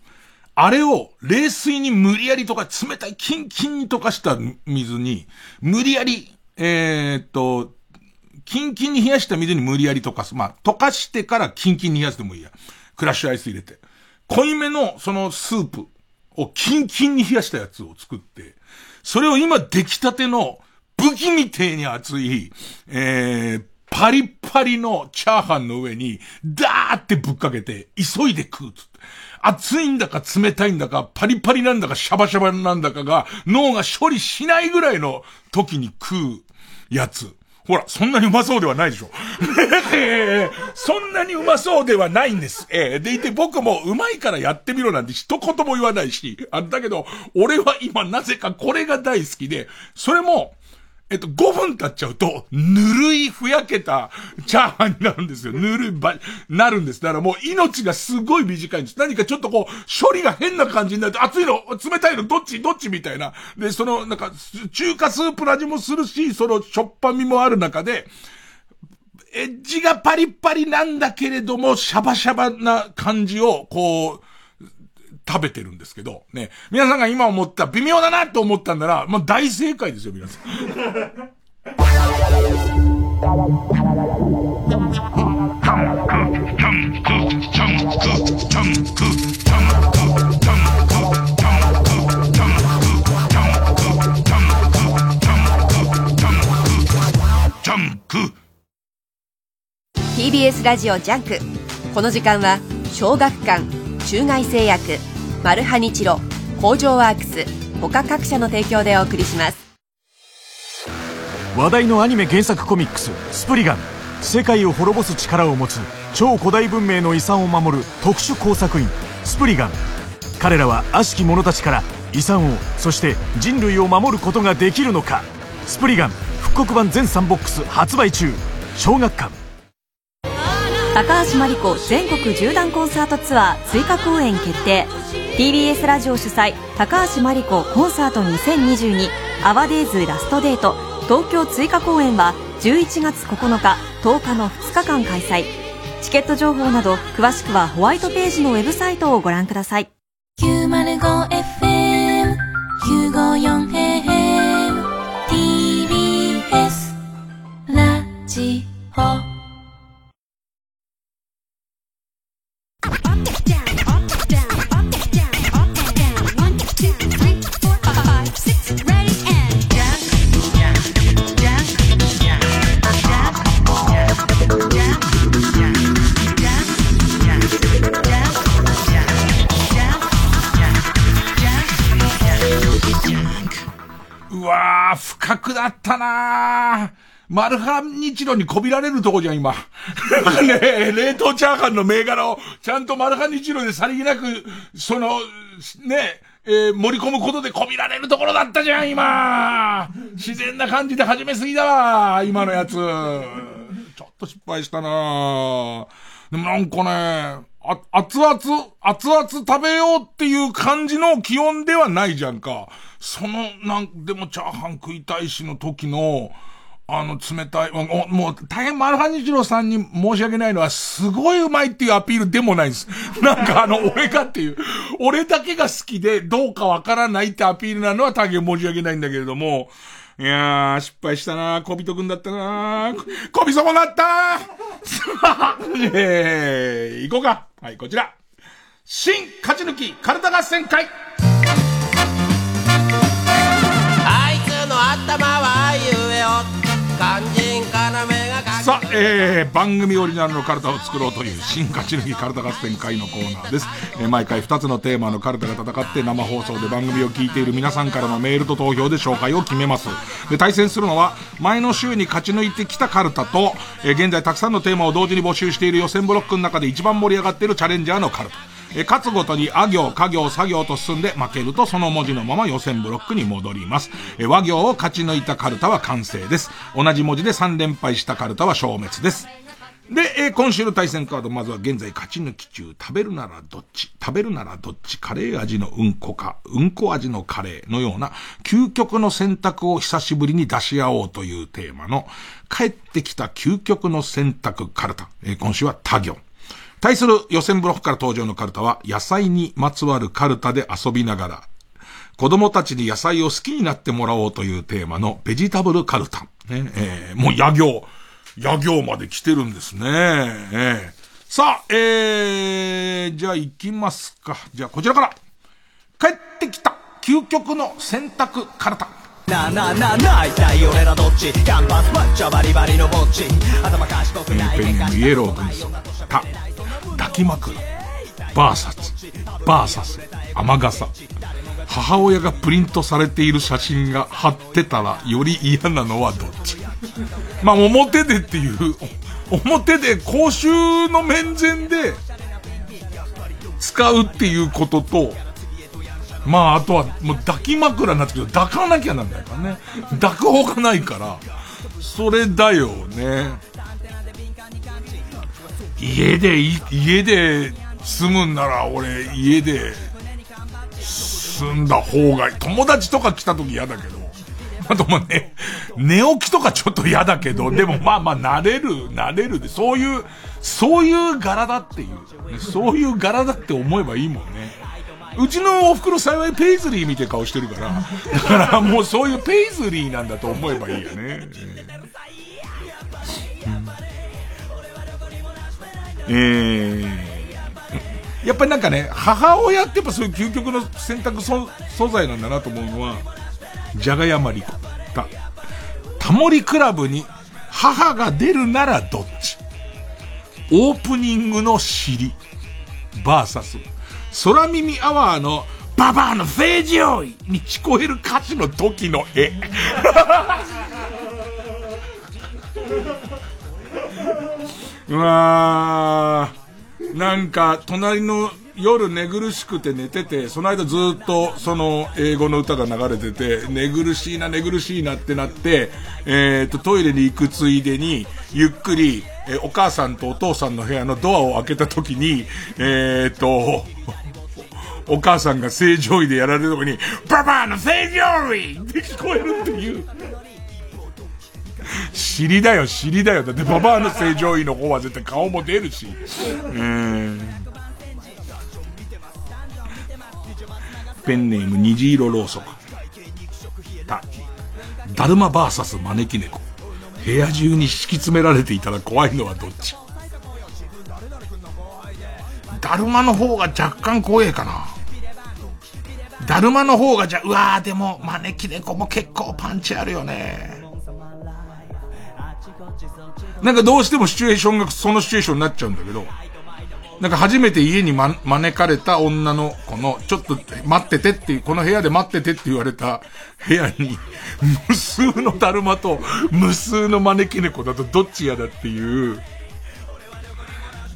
あれを冷水に無理やりとか冷たいキンキンに溶かした水に、無理やり、えー、っと、キンキンに冷やした水に無理やり溶かす。まあ、溶かしてからキンキンに冷やすでもいいや。クラッシュアイス入れて。濃いめのそのスープをキンキンに冷やしたやつを作って、それを今出来たての武器みてえに熱い、えー、パリパリのチャーハンの上に、ダーってぶっかけて、急いで食うつって。熱いんだか冷たいんだか、パリパリなんだか、シャバシャバなんだかが、脳が処理しないぐらいの時に食うやつ。ほら、そんなにうまそうではないでしょ。そんなにうまそうではないんです。えー、でいて僕もうまいからやってみろなんて一言も言わないし、あだけど、俺は今なぜかこれが大好きで、それも、えっと、5分経っちゃうと、ぬるいふやけたチャーハンになるんですよ。ぬるいば、なるんです。だからもう命がすごい短いんです。何かちょっとこう、処理が変な感じになると、熱いの、冷たいの、どっち、どっちみたいな。で、その、なんか、中華スープの味もするし、その、しょっぱみもある中で、エッジがパリッパリなんだけれども、シャバシャバな感じを、こう、食べてるんですけど、ね。皆さんが今思った微妙だなと思ったんなら、もう大正解ですよ、皆さん。TBS ラジオジャンクこの時間は小学館中外製薬マルハニチロ工場ワークス他各社の提供でお送りします。話題のアニメ原作コミックス「スプリガン」世界を滅ぼす力を持つ超古代文明の遺産を守る特殊工作員スプリガン。彼らは悪しき者たちから遺産をそして人類を守ることができるのか。スプリガン復刻版全3ボックス発売中。小学館。高橋真理子全国縦断コンサートツアー追加公演決定 TBS ラジオ主催高橋真理子コンサート2022アワデイズラストデート東京追加公演は11月9日10日の2日間開催チケット情報など詳しくはホワイトページのウェブサイトをご覧ください。905FM954AM TBS ラジオ。わー、深くだったなー。マルハニチロにこびられるとこじゃん、今。ねえ、冷凍チャーハンの銘柄を、ちゃんとマルハニチロでさりげなく、その、ねえ、えー、盛り込むことでこびられるところだったじゃん、今自然な感じで始めすぎだわ、今のやつ。ちょっと失敗したなでもなんかね、あ、熱々、熱々食べようっていう感じの気温ではないじゃんか。その、なんでもチャーハン食いたいしの時の、あの、冷たい、もう、もう大変マルハニチロさんに申し訳ないのは、すごいうまいっていうアピールでもないです。なんかあの、俺がっていう、俺だけが好きで、どうかわからないってアピールなのは大変申し訳ないんだけれども、いやー、失敗したな小人くんだったな小人もなった え、行こうか。はい、こちら。新勝ち抜き、体合戦会。あいつの頭はあいうえお肝心からさあ、えー、番組オリジナルのカルタを作ろうという新勝ち抜きカルタ合戦会のコーナーです。えー、毎回2つのテーマのカルタが戦って生放送で番組を聞いている皆さんからのメールと投票で紹介を決めます。で、対戦するのは前の週に勝ち抜いてきたカルタと、えー、現在たくさんのテーマを同時に募集している予選ブロックの中で一番盛り上がっているチャレンジャーのカルタ。え勝つごとにあ行、家行、作業と進んで負けるとその文字のまま予選ブロックに戻ります。え和行を勝ち抜いたカルタは完成です。同じ文字で3連敗したカルタは消滅です。で、えー、今週の対戦カード、まずは現在勝ち抜き中、食べるならどっち食べるならどっちカレー味のうんこか、うんこ味のカレーのような、究極の選択を久しぶりに出し合おうというテーマの、帰ってきた究極の選択カルタ。えー、今週は他行。対する予選ブロックから登場のカルタは、野菜にまつわるカルタで遊びながら、子供たちに野菜を好きになってもらおうというテーマのベジタブルカルタ。ね、えー、もう野行。野行まで来てるんですね。えー、さあ、えー、じゃあ行きますか。じゃあこちらから。帰ってきた究極の選択カルタ。なあなあなあなあ一体俺らどっち？キャンパスマッチョバリバリのぼっち頭賢くないペンペンイエロー軍曹。た。抱き枕。バーサス。バーサス。雨傘。母親がプリントされている写真が貼ってたらより嫌なのはどっち？まあ表でっていう、表で公衆の面前で使うっていうことと、まああとはもう抱き枕になってくる抱かなきゃなんないからね。抱くほかないから、それだよね。家で、家で住むんなら俺家で住んだ方がいい。友達とか来た時嫌だけど。あとまあね、寝起きとかちょっと嫌だけど、でもまあまあ慣れる、慣れるで、そういう、そういう柄だっていう、そういう柄だって思えばいいもんね。うちのお袋幸いペイズリー見て顔してるから、だからもうそういうペイズリーなんだと思えばいいよね。えー、やっぱりなんかね、母親ってやっぱそういう究極の選択素材なんだなと思うのは、じゃがやまりこ。た、タモリクラブに母が出るならどっち。オープニングの尻、バーサス、空耳アワーのババアの正常位に聞こえる歌詞の時の絵。うわー、なんか、隣の夜寝苦しくて寝てて、その間ずっとその英語の歌が流れてて、寝苦しいな寝苦しいなってなって、えっ、ー、と、トイレに行くついでに、ゆっくり、えー、お母さんとお父さんの部屋のドアを開けた時に、えっ、ー、と、お母さんが正常位でやられるときに、パパの正常位って聞こえるっていう。尻だよ、尻だよ。だってババアの正常位の方は絶対顔も出るし。うん。ペンネーム虹色ろうそく。だ、だるまバーサス招き猫。部屋中に敷き詰められていたら怖いのはどっち？だるまの方が若干怖えかな。だるまの方がじゃ、うわーでも招き猫も結構パンチあるよね。なんかどうしてもシチュエーションがそのシチュエーションになっちゃうんだけど、なんか初めて家に、ま、招かれた女の子の、ちょっと待っててっていう、この部屋で待っててって言われた部屋に、無数のだるまと無数の招き猫だとどっち嫌だっていう、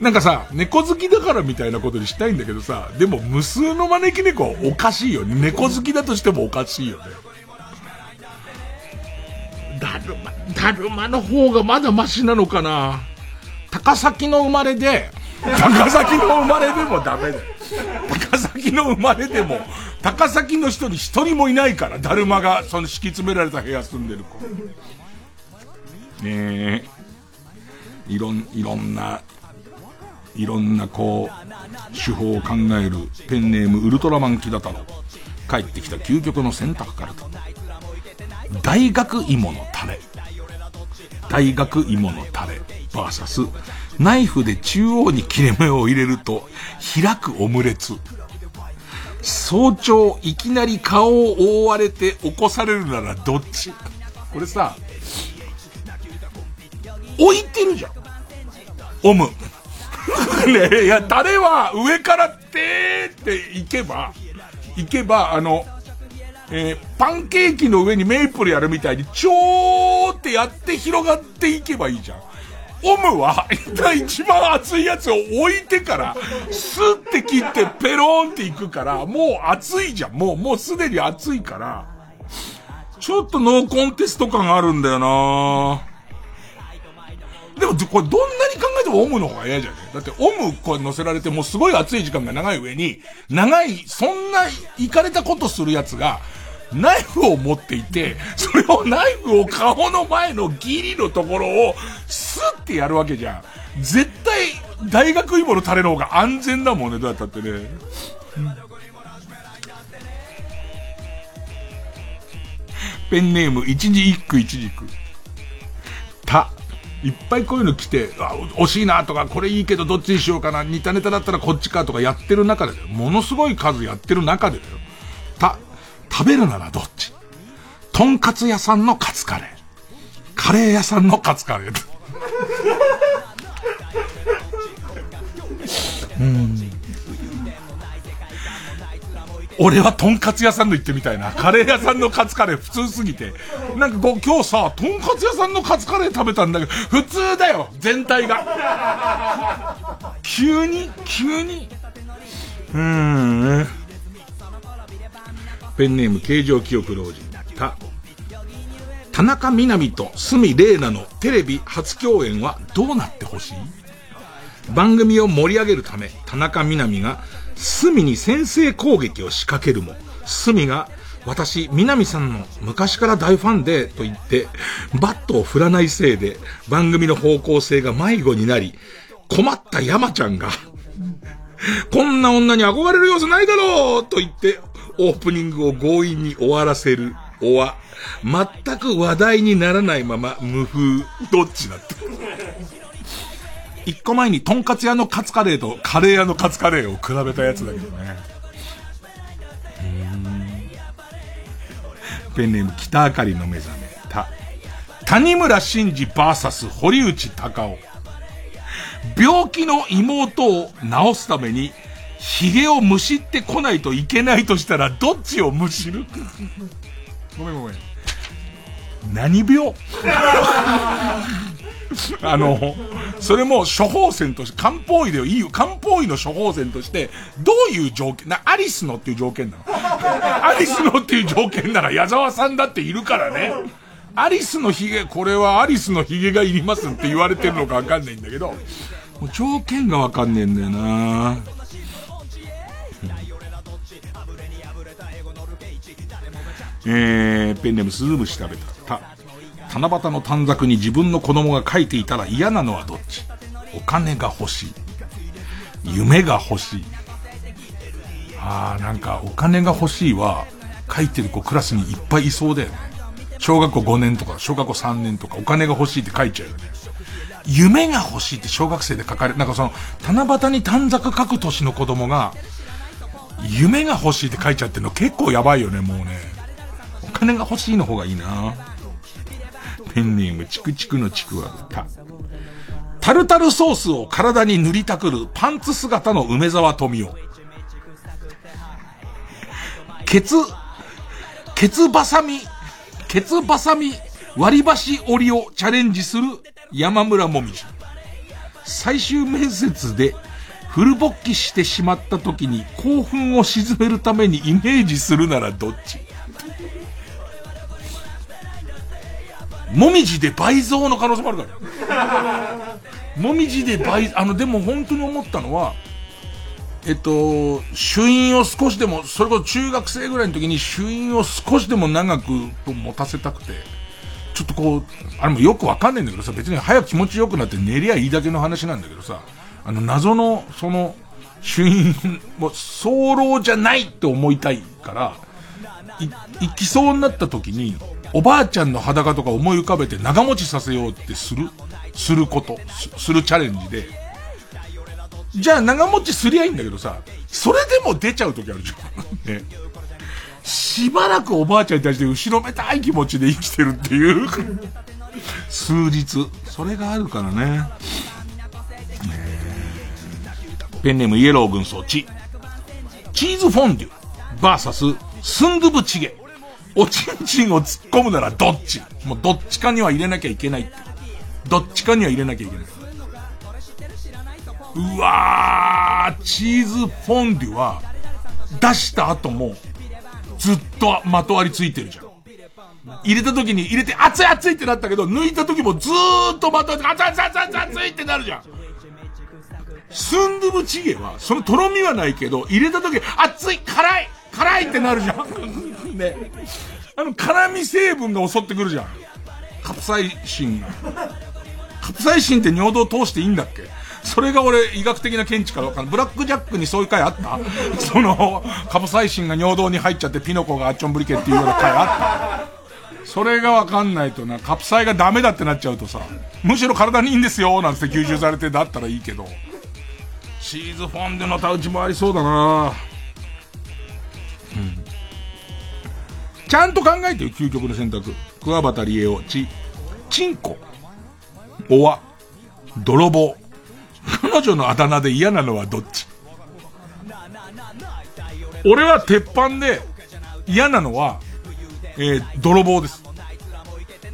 なんかさ、猫好きだからみたいなことにしたいんだけどさ、でも無数の招き猫はおかしいよね。猫好きだとしてもおかしいよね。だるま、だるまの方がまだマシなのかな？高崎の生まれで、高崎の生まれでもダメだよ。高崎の生まれでも、高崎の人に一人もいないから、だるまが、その敷き詰められた部屋住んでる子。ねえ。いろん、いろんな、いろんなこう、手法を考えるペンネームウルトラマン木田太郎。帰ってきた究極の選択カルト。大学芋のタレ。大学芋のタレ。バーサス。ナイフで中央に切れ目を入れると開くオムレツ。早朝いきなり顔を覆われて起こされるならどっち？これさ、置いてるじゃん。オム。ねいや、タレは上からてーっていけば、いけば、あの、えー、パンケーキの上にメイプルやるみたいに、ちょーってやって広がっていけばいいじゃん。オムは、一番熱いやつを置いてから、スッて切ってペローンっていくから、もう熱いじゃん。もう、もうすでに熱いから、ちょっとノーコンテスト感あるんだよなぁでも、これどんなに考えてもオムの方が嫌じゃね？だってオムこれ乗せられてもうすごい熱い時間が長い上に、長い、そんな行かれたことするやつが、ナイフを持っていて、それをナイフを顔の前のギリのところをスッてやるわけじゃん。絶対、大学芋のタレの方が安全だもんね、どうやったってね。ペンネーム、一字一句一軸。た。いっぱいこういうの来て、あ、惜しいなとか、これいいけどどっちにしようかな、似たネタだったらこっちかとかやってる中で。ものすごい数やってる中でだよ。た、食べるならどっち？とんかつ屋さんのカツカレー。カレー屋さんのカツカレー。うん。俺はとんかつ屋さんの行ってみたいな。カレー屋さんのカツカレー普通すぎて。なんかこう今日さ、とんかつ屋さんのカツカレー食べたんだけど、普通だよ全体が。急に急にうーん。ペンネーム形状記憶老人。た、田中みな実と鷲見玲奈のテレビ初共演はどうなってほしい？番組を盛り上げるため、田中みな実が隅に先制攻撃を仕掛けるも、隅が、私、南さんの昔から大ファンで、と言って、バットを振らないせいで、番組の方向性が迷子になり、困った山ちゃんが、こんな女に憧れる要素ないだろうと言って、オープニングを強引に終わらせる、おわ、全く話題にならないまま無風、どっちだって。一個前にとんかつ屋のカツカレーとカレー屋のカツカレーを比べたやつだけどね。ペンネーム北あかりの目覚め。た、谷村新司バーサス堀内隆夫。病気の妹を治すために、髭をむしってこないといけないとしたら、どっちをむしる？ごめんごめん。何病？あの、それも処方箋として、漢方医でいいよ。漢方医の処方箋として、どういう条件、な、アリスのっていう条件なの アリスのっていう条件なら矢沢さんだっているからね。アリスの髭、これはアリスの髭がいりますって言われてるのかわかんないんだけど、もう条件がわかんねえんだよなえー、ペンネームスズムシ食べた。七夕の短冊に自分の子供が書いていたら嫌なのはどっち？お金が欲しい。夢が欲しい。あー、なんか、お金が欲しいは、書いてる子クラスにいっぱいいそうだよね。小学校5年とか、小学校3年とか、お金が欲しいって書いちゃうよね。夢が欲しいって小学生で書かれ、なんかその、七夕に短冊書く年の子供が、夢が欲しいって書いちゃってるの結構やばいよね、もうね。お金が欲しいの方がいいな。ペンネームチクチクのちくわた。タルタルソースを体に塗りたくるパンツ姿の梅沢富美男。ケツ、ケツバサミ、ケツバサミ割り箸折りをチャレンジする山村もみじ。最終面接でフル勃起してしまった時に興奮を鎮めるためにイメージするならどっち？もみじで倍増の可能性もあるから。もみじで倍、あの、でも本当に思ったのは、えっと、主因を少しでも、それこそ中学生ぐらいの時に主因を少しでも長く持たせたくて、ちょっとこう、あれもよくわかんないんだけどさ、別に早く気持ちよくなって寝りゃいいだけの話なんだけどさ、あの謎の、その、主因もう早漏じゃないって思いたいから、い、行きそうになった時に、おばあちゃんの裸とか思い浮かべて長持ちさせようってするすることす、るチャレンジで、じゃあ長持ちすりゃいいんだけどさ、それでも出ちゃう時あるじゃん。ね。しばらくおばあちゃんに対して後ろめたい気持ちで生きてるっていう 数日。それがあるからね。ペンネームイエロー軍曹チ。チーズフォンデュ、バーサス、スンドゥブチゲ。おちんちんを突っ込むならどっち？もうどっちかには入れなきゃいけないって。どっちかには入れなきゃいけない。うわー、チーズフォンデュは、出した後も、ずっとまとわりついてるじゃん。入れた時に入れて熱い熱いってなったけど、抜いた時もずーっとまとわりついて、熱い熱い熱い熱いってなるじゃん。スンドゥブチゲは、そのとろみはないけど、入れた時、熱い辛い辛いってなるじゃん。ね。あの、辛味成分が襲ってくるじゃん。カプサイシン。カプサイシンって尿道通していいんだっけ？それが俺、医学的な見地からわかんない。ブラックジャックにそういう回あった？その、カプサイシンが尿道に入っちゃってピノコがアッチョンブリケっていうような回あった？それがわかんないとな、カプサイがダメだってなっちゃうとさ、むしろ体にいいんですよ、なんて吸収されてだったらいいけど。チーズフォンデュのタウチもありそうだなうん。ちゃんと考えてよ、究極の選択。桑畑理恵を、ち、チンコ、おわ、泥棒。彼女のあだ名で嫌なのはどっち？俺は鉄板で嫌なのは、えー、泥棒です。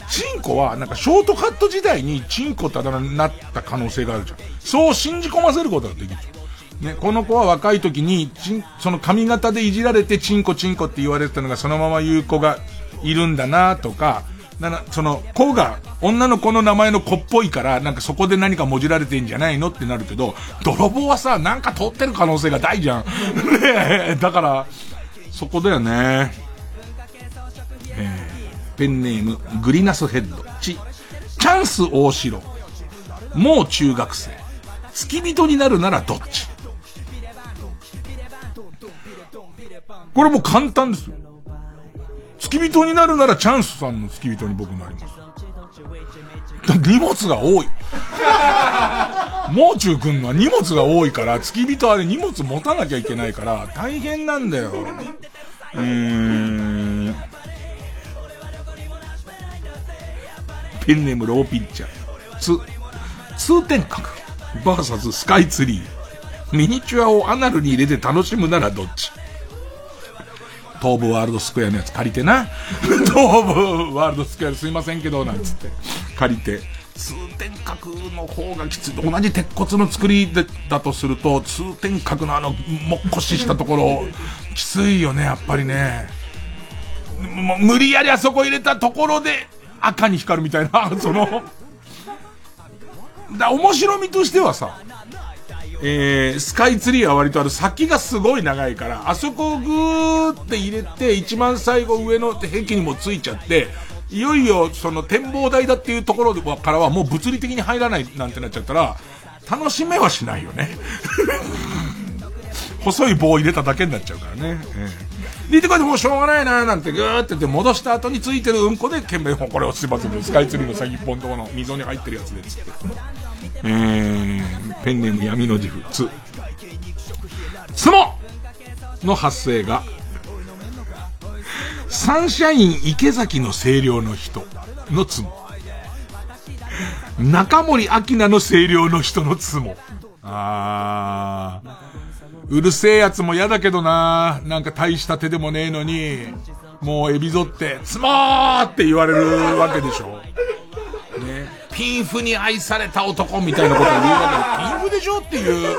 チンコは、なんかショートカット時代にチンコってあだ名になった可能性があるじゃん。そう信じ込ませることができる。ね、この子は若い時に、その髪型でいじられてチンコチンコって言われてたのがそのまま言う子がいるんだなとか、なな、その子が女の子の名前の子っぽいから、なんかそこで何かもじられてんじゃないのってなるけど、泥棒はさ、なんか通ってる可能性が大じゃん。ねだから、そこだよね。えー、ペンネーム、グリナスヘッド。チ、チャンス大城。もう中学生。付き人になるならどっち？これもう簡単ですよ。付き人になるならチャンスさんの付き人に僕なります。荷物が多い。もう中くんのは荷物が多いから、付き人あれ荷物持たなきゃいけないから、大変なんだよ。うーん。ペンネームローピッチャー。つ、通天閣。バーサススカイツリー。ミニチュアをアナルに入れて楽しむならどっち？東武ワールドスクエアのやつ借りてな。東武ワールドスクエアすいませんけど、なんつって。借りて。通天閣の方がきつい。同じ鉄骨の作りでだとすると、通天閣のあの、もっこししたところ、きついよね、やっぱりね。もう無理やりあそこ入れたところで、赤に光るみたいな、その、だ面白みとしてはさ、えー、スカイツリーは割とある先がすごい長いから、あそこをぐーって入れて、一番最後上の壁にもついちゃって、いよいよその展望台だっていうところからはもう物理的に入らないなんてなっちゃったら、楽しめはしないよね。細い棒を入れただけになっちゃうからね。えー、で、これでもうしょうがないなーなんてぐーってって戻した後についてるうんこで、懸命これをすいませんスカイツリーの先っぽのとこの溝に入ってるやつでつって。えー、ペンネーム闇の自負、つ。つもの発生が、サンシャイン池崎の清涼の人のつも。中森明菜の声量の人のつも。あー。うるせえやつも嫌だけどななんか大した手でもねえのに、もうエビゾって、つもーって言われるわけでしょ。ピンフに愛された男みたいなことを言うわけで、ピンフでしょっていう。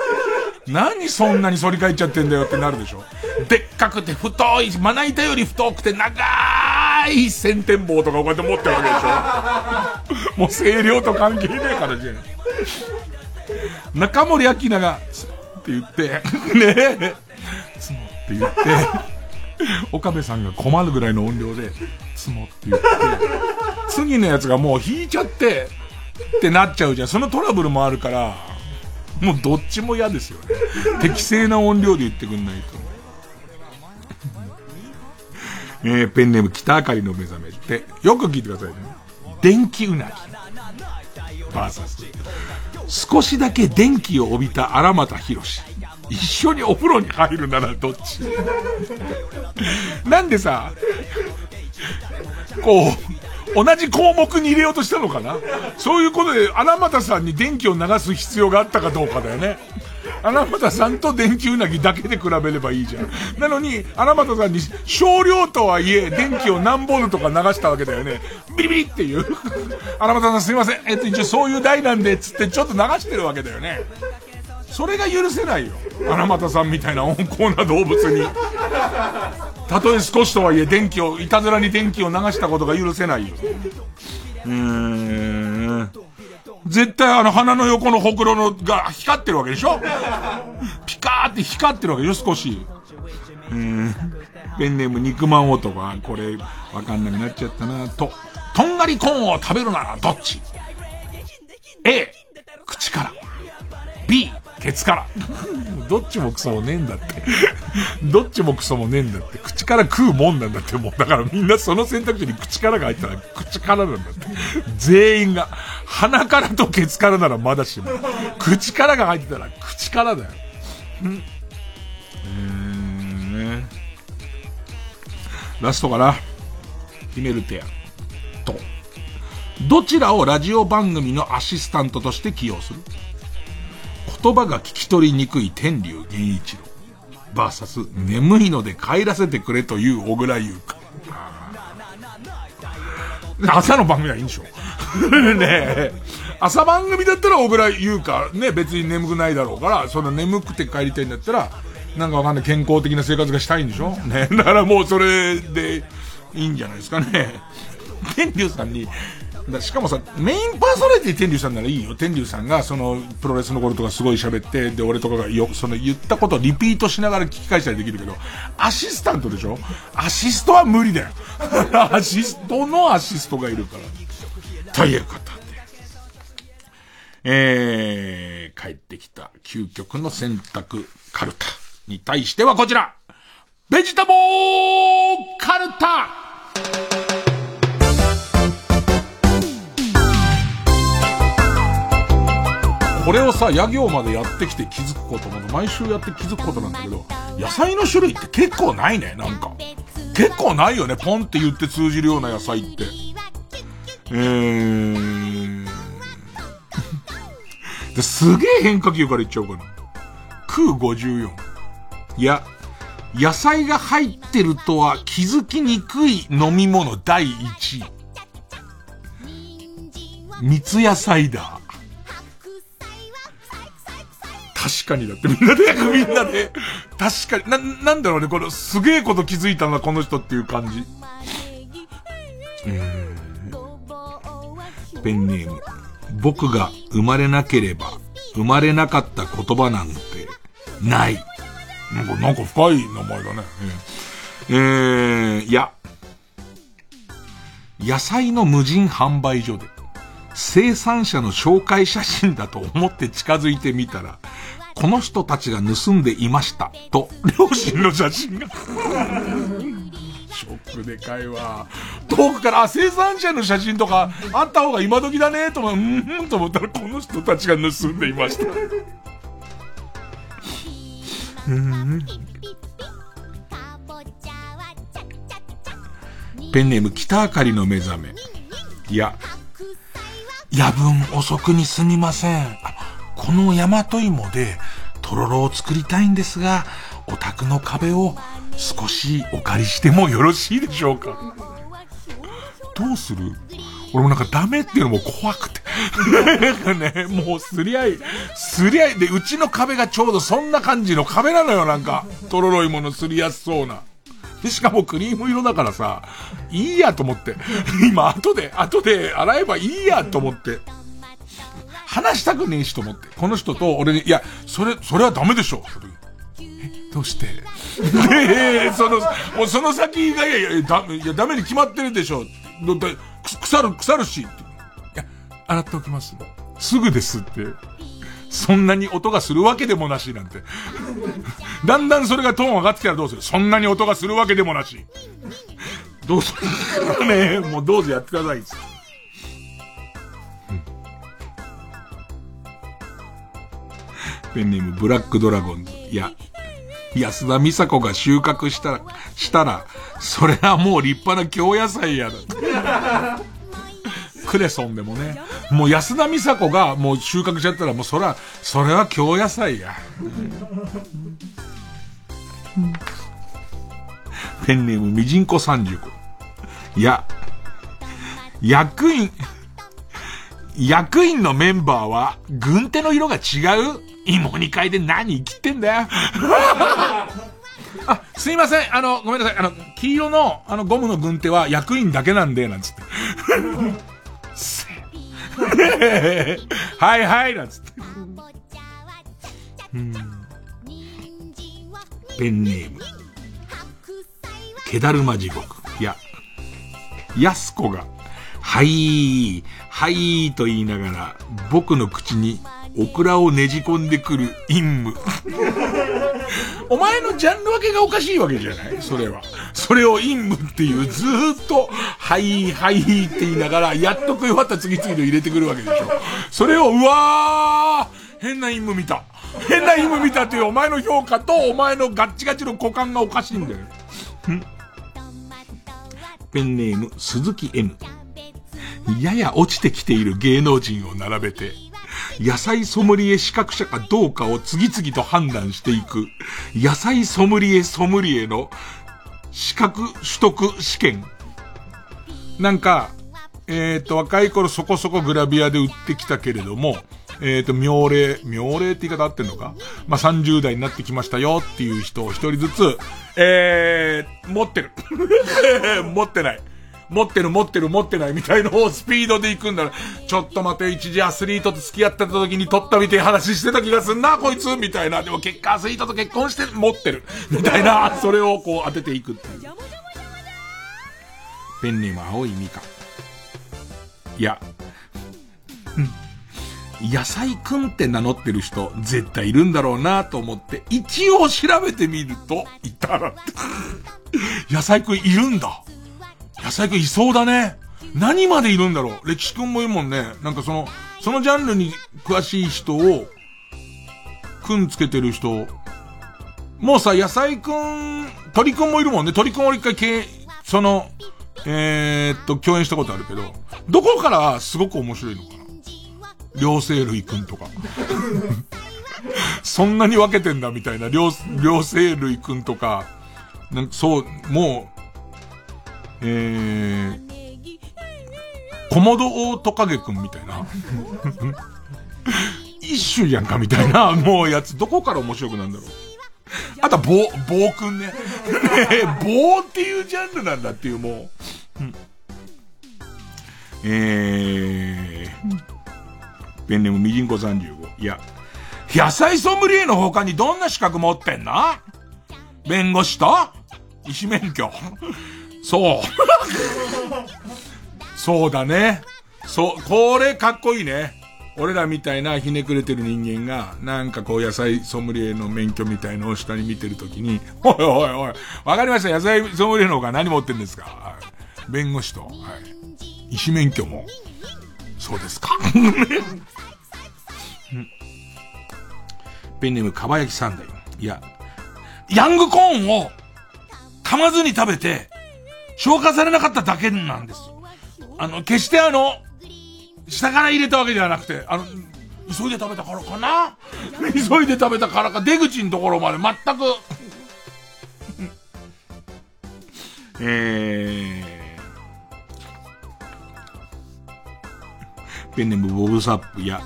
何そんなに反り返っちゃってんだよってなるでしょ。でっかくて太い、まな板より太くて長い先天棒とかこうやって持ってるわけでしょ。もう声量と関係ねえからじゃん。中森明菜が、って言って、ねえ、つもって言って、岡部さんが困るぐらいの音量で、つもって言って、次のやつがもう弾いちゃって、ってなっちゃうじゃん。そのトラブルもあるから、もうどっちも嫌ですよね。適正な音量で言ってくんないと。えー、ペンネーム北あかりの目覚めって、よく聞いてくださいね。電気うなぎ。バーサス。少しだけ電気を帯びた荒俣博士。一緒にお風呂に入るならどっち？なんでさ、こう、同じ項目に入れようとしたのかな？そういうことで荒俣さんに電気を流す必要があったかどうかだよね。荒俣さんと電気うなぎだけで比べればいいじゃん。なのに、荒俣さんに少量とはいえ、電気を何ボルトか流したわけだよね。ビリビリっていう。荒俣さんすいません。えっと、一応そういう台なんで、つってちょっと流してるわけだよね。それが許せないよ。荒俣さんみたいな温厚な動物に。たとえ少しとはいえ電気を、いたずらに電気を流したことが許せないよ。うーん。絶対あの鼻の横のほくろのが光ってるわけでしょ？ピカーって光ってるわけよ、少し。うん。ペンネーム肉まん男は、これ、わかんなくなっちゃったな、と。とんがりコーンを食べるならどっち ?A、口から。B、ケツから。どっちもクソもねえんだって。どっちもクソもねえんだって。口から食うもんなんだって。もう、だからみんなその選択肢に口からが入ったら口からなんだって。全員が。鼻からとケツからならまだしも。口からが入ってたら口からだよ。んうん。ラストかな。ヒメルテア。と。どちらをラジオ番組のアシスタントとして起用する？言葉が聞き取りにくい天竜源一郎。バーサス、眠いので帰らせてくれという小倉優香。朝の番組はいいんでしょ ねえ。朝番組だったら小倉優香、ね、別に眠くないだろうから、その眠くて帰りたいんだったら、なんかわかんない健康的な生活がしたいんでしょね。だからもうそれでいいんじゃないですかね。天竜さんに、だしかもさ、メインパーソナリティ天竜さんならいいよ。天竜さんが、その、プロレスの頃とかすごい喋って、で、俺とかがよ、その言ったことをリピートしながら聞き返したりできるけど、アシスタントでしょ？アシストは無理だよ。アシストのアシストがいるから。ということで。えー、帰ってきた究極の選択カルタに対してはこちらベジタボーカルタこれをさ、野行までやってきて気づくことも、毎週やって気づくことなんだけど、野菜の種類って結構ないね、なんか。結構ないよね、ポンって言って通じるような野菜って。えー。すげえ変化球からいっちゃおうかな。空54。いや、野菜が入ってるとは気づきにくい飲み物第1位。蜜野菜だ。確かにだってみんなで、みんなで、確かに、な、なんだろうね、このすげえこと気づいたな、この人っていう感じ。えー、ペンネーム。僕が生まれなければ、生まれなかった言葉なんて、ない。なんか、なんか深い名前だね。えー、いや。野菜の無人販売所で、生産者の紹介写真だと思って近づいてみたら、この人たちが盗んでいました。と、両親の写真が。ショックでかいわ。遠くから、生産者の写真とかあった方が今時だね、と思うん、うん、と思ったら、この人たちが盗んでいました。ペンネーム北あかりの目覚め。いや、夜分遅くにすみません。この大和芋で、とろろを作りたいんですが、お宅の壁を少しお借りしてもよろしいでしょうか？どうする？俺もなんかダメっていうのも怖くて。なんかね、もうすり合い、すり合いで、うちの壁がちょうどそんな感じの壁なのよ、なんか。とろろ芋のすりやすそうな。で、しかもクリーム色だからさ、いいやと思って。今、後で、後で洗えばいいやと思って。話したくねえしと思って。この人と俺に、いや、それ、それはダメでしょ。え、どうして？えその、もうその先が、いやいや、だいやダメに決まってるでしょ。だ腐る、腐るし。いや、洗っておきます。すぐですって。そんなに音がするわけでもなしなんて。だんだんそれがトーン上がってきたらどうする？そんなに音がするわけでもなし。どうする？ねもうどうぞやってください。ペンネームブラックドラゴンズ。いや、安田美沙子が収穫した、したら、それはもう立派な京野菜やだ。クレソンでもね。もう安田美沙子がもう収穫しちゃったらもうそら、それは京野菜や。ペンネームみじんこ35。いや、役員、役員のメンバーは、軍手の色が違う芋煮会で何生きてんだよ。あ、すいません。あの、ごめんなさい。あの、黄色の、あの、ゴムの軍手は役員だけなんで、なんつって。はいはい、なんつって。うん。ペンネーム。けだるま地獄。いや、やすこが、はい、はいと言いながら、僕の口にオクラをねじ込んでくる陰夢。お前のジャンル分けがおかしいわけじゃないそれは。それを陰夢っていうずーっと、はいはいって言いながら、やっと食い終わった次々と入れてくるわけでしょ。それを、うわー変な陰夢見た。変な陰夢見たっていうお前の評価とお前のガッチガチの股間がおかしいんだよ。んペンネーム、鈴木 M。やや落ちてきている芸能人を並べて、野菜ソムリエ資格者かどうかを次々と判断していく、野菜ソムリエソムリエの資格取得試験。なんか、えっ、ー、と、若い頃そこそこグラビアで売ってきたけれども、えっ、ー、と、妙齢、妙齢って言い方合ってんのか？まあ、30代になってきましたよっていう人を一人ずつ、えー、持ってる。持ってない。持ってる持ってる持ってないみたいのをスピードで行くんだら、ちょっと待て、一時アスリートと付き合ってた時に取ったみたいな話してた気がすんな、こいつみたいな。でも結果アスリートと結婚して持ってる。みたいな、それをこう当てていくっていう。ペンネーム青いミカ。いや、野菜くんって名乗ってる人絶対いるんだろうなと思って一応調べてみるといたら野菜くんいるんだ。野菜くんいそうだね。何までいるんだろう歴史くんもいるもんね。なんかその、そのジャンルに詳しい人を、くんつけてる人、もうさ、野菜くん、鳥くんもいるもんね。鳥くん俺一回け、その、えー、っと、共演したことあるけど、どこからすごく面白いのかな両生類くんとか。そんなに分けてんだみたいな、両、両生類くんとか、なんかそう、もう、えー、コモドオオトカゲくんみたいな。一種やんかみたいな、もうやつ、どこから面白くなんだろう。あとは、棒、棒くんね。ね 棒っていうジャンルなんだっていう、もう。うん、えー、ペンネームみじんこ35。いや、野菜ソムリエの他にどんな資格持ってんの？弁護士と？医師免許そう。そうだね。そう、これかっこいいね。俺らみたいなひねくれてる人間が、なんかこう野菜ソムリエの免許みたいのを下に見てるときに、おいおいおい、わかりました、野菜ソムリエの方が何持ってんですか、はい、弁護士と、はい。医師免許も。そうですか。ペンネームかば焼きさんだよ。いや、ヤングコーンを噛まずに食べて、消化されなかっただけなんです。あの、決してあの、下から入れたわけではなくて、あの、急いで食べたからかな？急いで食べたからか、出口のところまで全く えー、ペンネームボブサップや、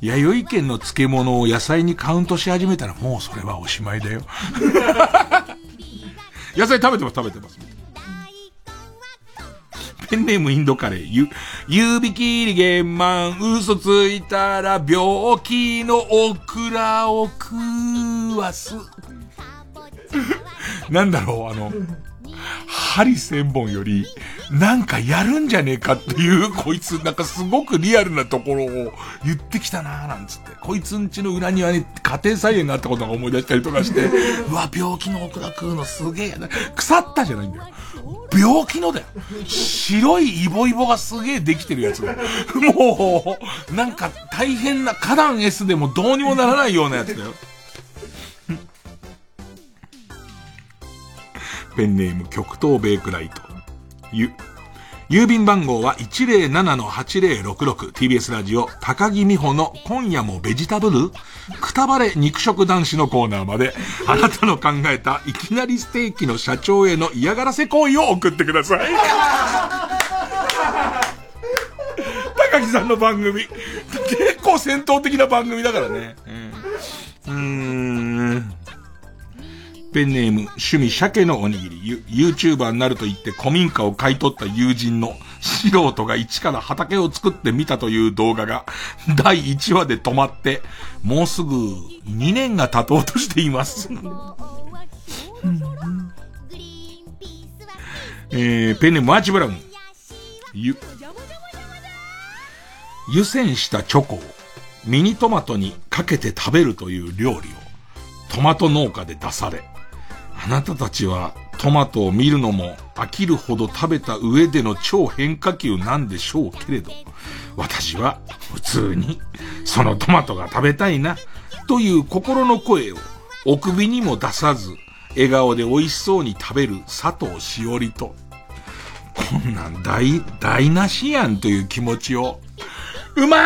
弥生県の漬物を野菜にカウントし始めたらもうそれはおしまいだよ。野菜食べてます食べてます。ペンネームインドカレー、ゆ、ゆびきりげんまん、嘘ついたら病気のオクラを食わす。なんだろう、あの、針千本より、なんかやるんじゃねえかっていう、こいつ、なんかすごくリアルなところを言ってきたなーなんつって。こいつんちの裏庭に家庭菜園があったことが思い出したりとかして、うわ、病気のオクラ食うのすげえやな。腐ったじゃないんだよ。病気のだよ。白いイボイボがすげえできてるやつだよ。もう、なんか大変な、花壇 S でもどうにもならないようなやつだよ。ペンネーム極東ベイクライト。ゆ、郵便番号は 107-8066TBS ラジオ高木美穂の今夜もベジタブルくたばれ肉食男子のコーナーまであなたの考えたいきなりステーキの社長への嫌がらせ行為を送ってください。高木さんの番組結構戦闘的な番組だからね。うん。ペンネーム、趣味鮭のおにぎり、ユ、YouTuber になると言って古民家を買い取った友人の素人が一から畑を作ってみたという動画が第1話で止まって、もうすぐ2年が経とうとしています えー、ペンネームマーチブラウン。ゆ、湯煎したチョコをミニトマトにかけて食べるという料理をトマト農家で出され、あなたたちはトマトを見るのも飽きるほど食べた上での超変化球なんでしょうけれど、私は普通にそのトマトが食べたいな、という心の声をお首にも出さず、笑顔で美味しそうに食べる佐藤しおりと、こんなん大、台無しやんという気持ちを、うま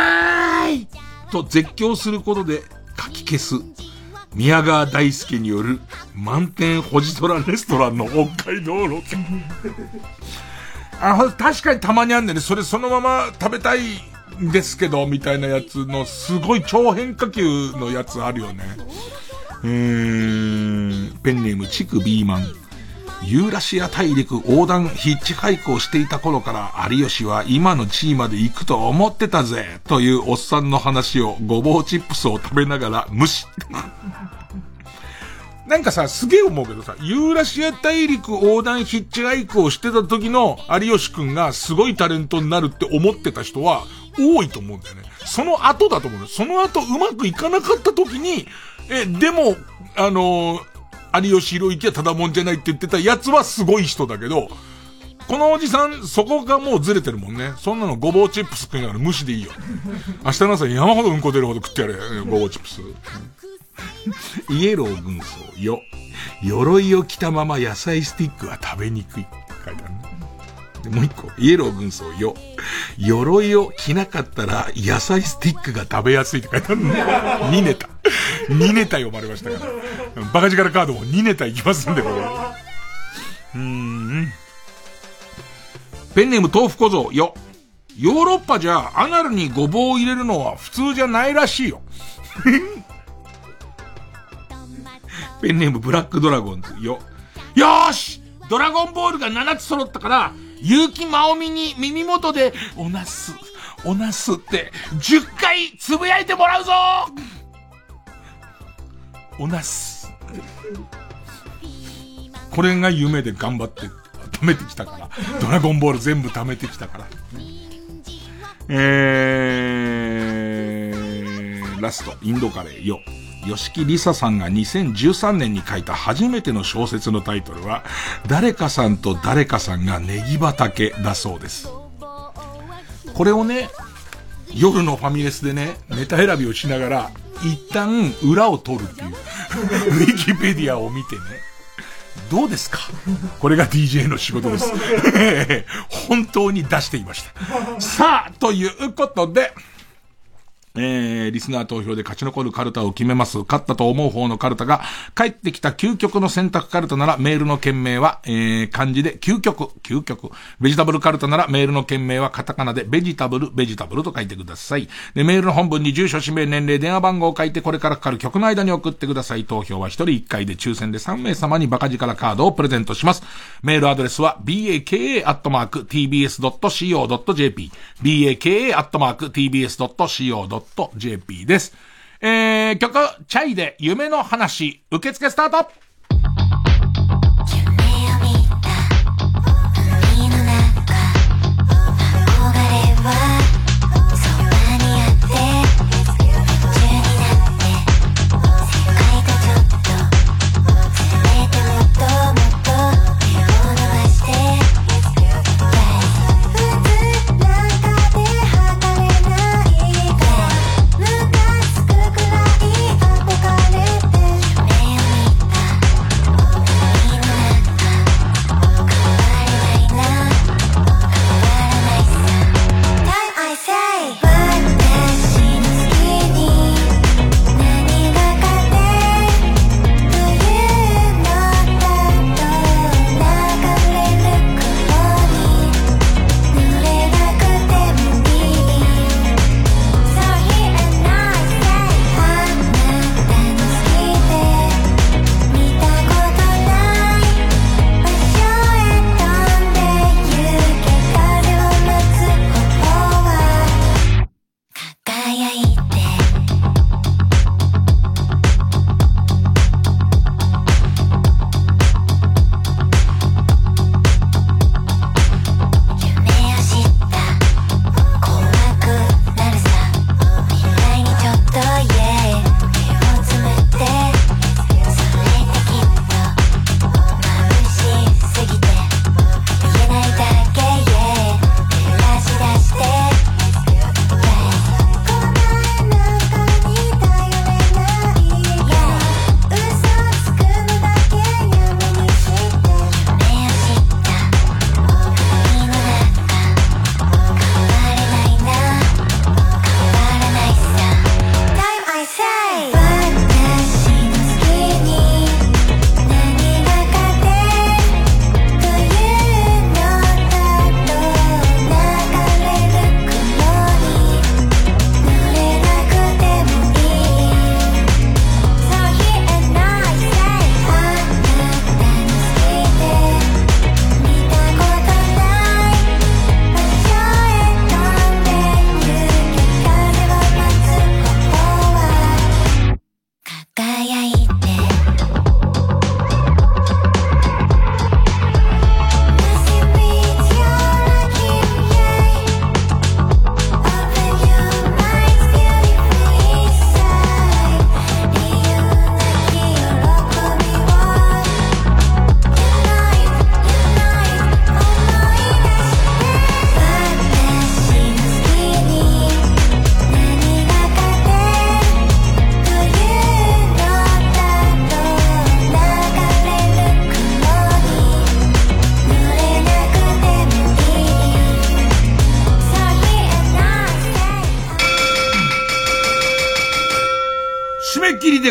ーいと絶叫することで書き消す。宮川大輔による満点星空レストランの北海道ロケ。あ、確かにたまにあんねんね。それそのまま食べたいんですけど、みたいなやつのすごい超変化球のやつあるよね。うーん、ペンネームチクビーマン。ユーラシア大陸横断ヒッチハイクをしていた頃から有吉は今の地位まで行くと思ってたぜというおっさんの話をごぼうチップスを食べながら無視。なんかさ、すげえ思うけどさ、ユーラシア大陸横断ヒッチハイクをしてた時の有吉くんがすごいタレントになるって思ってた人は多いと思うんだよね。その後だと思う。その後うまくいかなかった時に、え、でも、あのー有吉弘行はただもんじゃないって言ってたやつはすごい人だけど、このおじさん、そこがもうずれてるもんね。そんなのごぼうチップス食いながら無視でいいよ。明日の朝山ほどうんこ出るほど食ってやれ、ごぼうチップス。イエロー軍曹、よ。鎧を着たまま野菜スティックは食べにくい。書いてあるね。で、もう一個、イエロー軍曹、よ。鎧を着なかったら野菜スティックが食べやすいって書いてあるね。2ネタ。2ネタ読まれましたから。バカ力カードも2ネタいきますんで、これ。うーん。ペンネーム豆腐小僧、よ。ヨーロッパじゃアナルにごぼうを入れるのは普通じゃないらしいよ。ペンネームブラックドラゴンズ、よ。よーしドラゴンボールが7つ揃ったから、結城まおみに耳元で、おなす、おなすって、10回つぶやいてもらうぞおなす。これが夢で頑張って貯めてきたから。ドラゴンボール全部貯めてきたから。えー、ラスト、インドカレーよ。吉木りささんが2013年に書いた初めての小説のタイトルは、誰かさんと誰かさんがネギ畑だそうです。これをね、夜のファミレスでね、ネタ選びをしながら、一旦裏を取るっていう。ウィキペディアを見てね。どうですか？これが DJ の仕事です。本当に出していました。さあ、ということで、えー、リスナー投票で勝ち残るカルタを決めます。勝ったと思う方のカルタが、帰ってきた究極の選択カルタならメールの件名は、えー、漢字で究極、究極。ベジタブルカルタならメールの件名はカタカナでベジタブル、ベジタブルと書いてください。で、メールの本文に住所、氏名、年齢、電話番号を書いてこれからかかる曲の間に送ってください。投票は1人1回で抽選で3名様にバカ力カードをプレゼントします。メールアドレスは baka.tbs.co.jp baka.tbs.co.jp .jp です。えー、曲、チャイで夢の話、受付スタート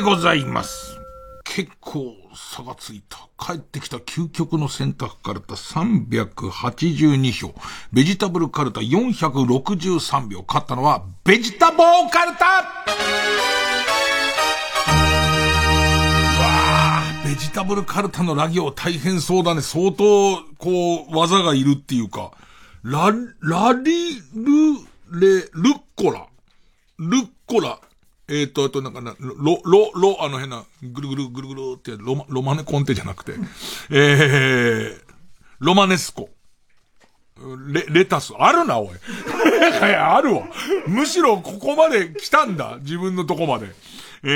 ございます。結構差がついた。帰ってきた究極の選択カルタ382票。ベジタブルカルタ463票。勝ったのはベジタボーカルタわあ、ベジタブルカルタのラ行大変そうだね。相当、こう、技がいるっていうか。ラ、ラリルレ、ルッコラ。ルッコラ。えっ、と、あとなんかな、ロ、ロ、ロ、あの変な、ぐるぐるぐるぐるって、ロマ、ロマネコンテじゃなくて、えー、ロマネスコ。レ、レタス。あるな、おい。いや、あるわ。むしろここまで来たんだ。自分のとこまで。え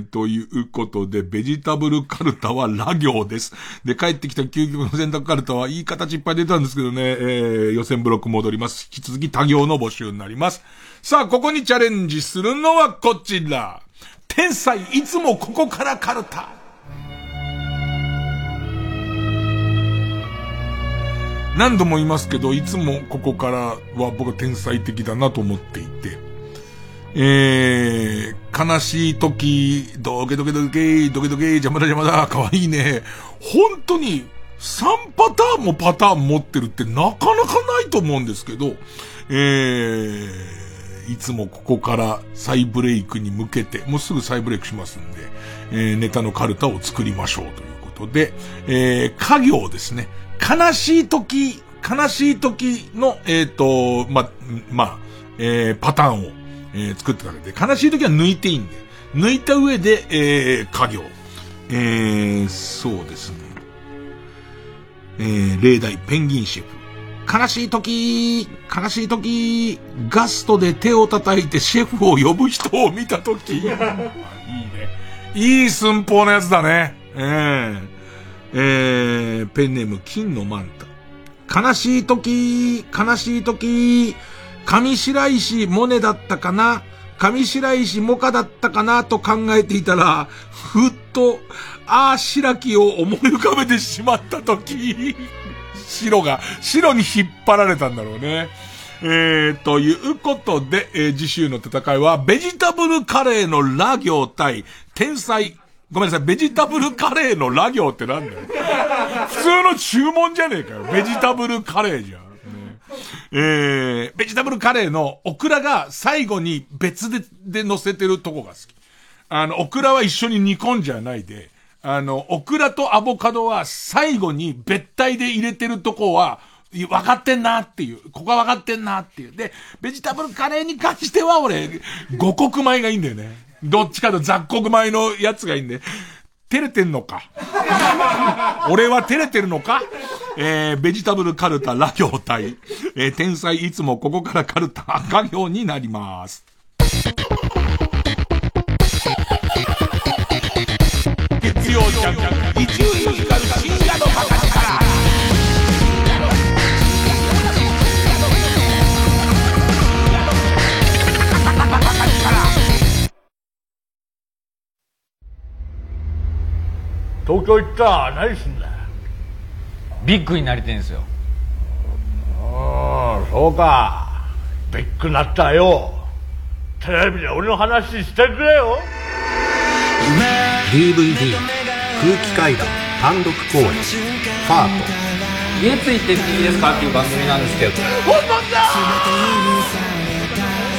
ー、ということで、ベジタブルカルタはラ行です。で、帰ってきた究極の選択カルタはいい形いっぱい出たんですけどね、えー、予選ブロック戻ります。引き続き他行の募集になります。さあ、ここにチャレンジするのはこちら。天才、いつもここからカルタ。何度も言いますけど、いつもここからは僕は天才的だなと思っていて。えー、悲しい時、ドケドケドケ、ドケドケ、邪魔だ邪魔だ、かわいいね。本当に、3パターンもパターン持ってるってなかなかないと思うんですけど、えー、いつもここから再ブレイクに向けて、もうすぐ再ブレイクしますんで、えー、ネタのカルタを作りましょうということで、えー、家業ですね。悲しい時、悲しい時の、えっ、ー、と、ま、まあ、えー、パターンを、えー、作ってたわけで、悲しい時は抜いていいんで、抜いた上で、えー、家業。えー、そうですね。えー、例題、ペンギンシェフ。悲しい時、悲しい時、ガストで手を叩いてシェフを呼ぶ人を見た時。いいね。いい寸法のやつだね。えー、えー、ペンネーム、金のマンタ。悲しい時、悲しい時、上白石モネだったかな？上白石モカだったかな？と考えていたら、ふっと、ああ、白木を思い浮かべてしまったとき、白が、白に引っ張られたんだろうね。えー、ということで、えー、次週の戦いは、ベジタブルカレーのラ行対、天才、ごめんなさい、ベジタブルカレーのラ行ってなんだよ。普通の注文じゃねえかよ。ベジタブルカレーじゃん。えー、ベジタブルカレーのオクラが最後に別で、で乗せてるとこが好き。あの、オクラは一緒に煮込んじゃないで、あの、オクラとアボカドは最後に別体で入れてるとこは、分かってんなっていう。ここは分かってんなっていう。で、ベジタブルカレーに関しては俺、五穀米がいいんだよね。どっちかと雑穀米のやつがいいんで。照れてんのか？俺は照れてるのか？えー、ベジタブルカルタラ行対、えー、天才いつもここからカルタ赤行になります。月曜ジャンク、一流ミュージカル深夜のバカ東京行ったら何すんだよビッグになりてんすよ。ああそうか。ビッグなったよ。テレビで俺の話してくれよ。DVD 空気階段単独公演ファート。家ついてっていいですかっていう番組なんですけど。本物だ！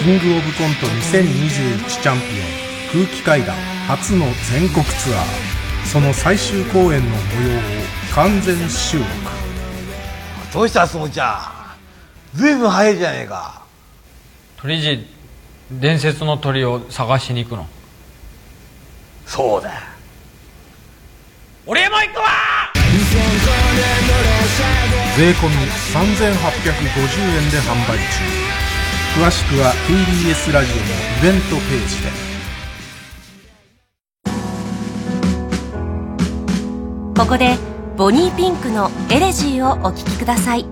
キングオブコント2021チャンピオン空気階段初の全国ツアーその最終公演の模様を完全収録。どうしたすもちゃん。ずいぶん早いじゃねえか。鳥人伝説の鳥を探しに行くの。そうだ。俺も行くわ！税込み3850円で販売中。詳しくは TBS ラジオのイベントページでここでボニーピンクのエレジーをお聴きください。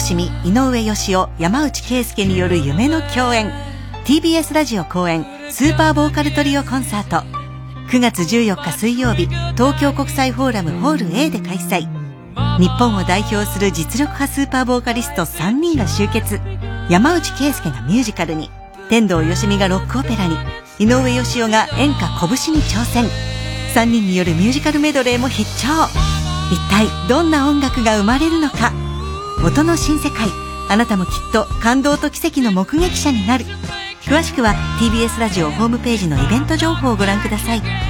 しみ井上芳雄山内圭介による夢の共演。TBS ラジオ公演スーパーボーカルトリオコンサート。9月14日水曜日東京国際フォーラムホール A で開催。日本を代表する実力派スーパーボーカリスト3人が集結。山内圭介がミュージカルに。天童よしみがロックオペラに。井上芳雄が演歌拳に挑戦。3人によるミュージカルメドレーも必聴。一体どんな音楽が生まれるのか。音の新世界。あなたもきっと感動と奇跡の目撃者になる。詳しくは TBS ラジオホームページのイベント情報をご覧ください。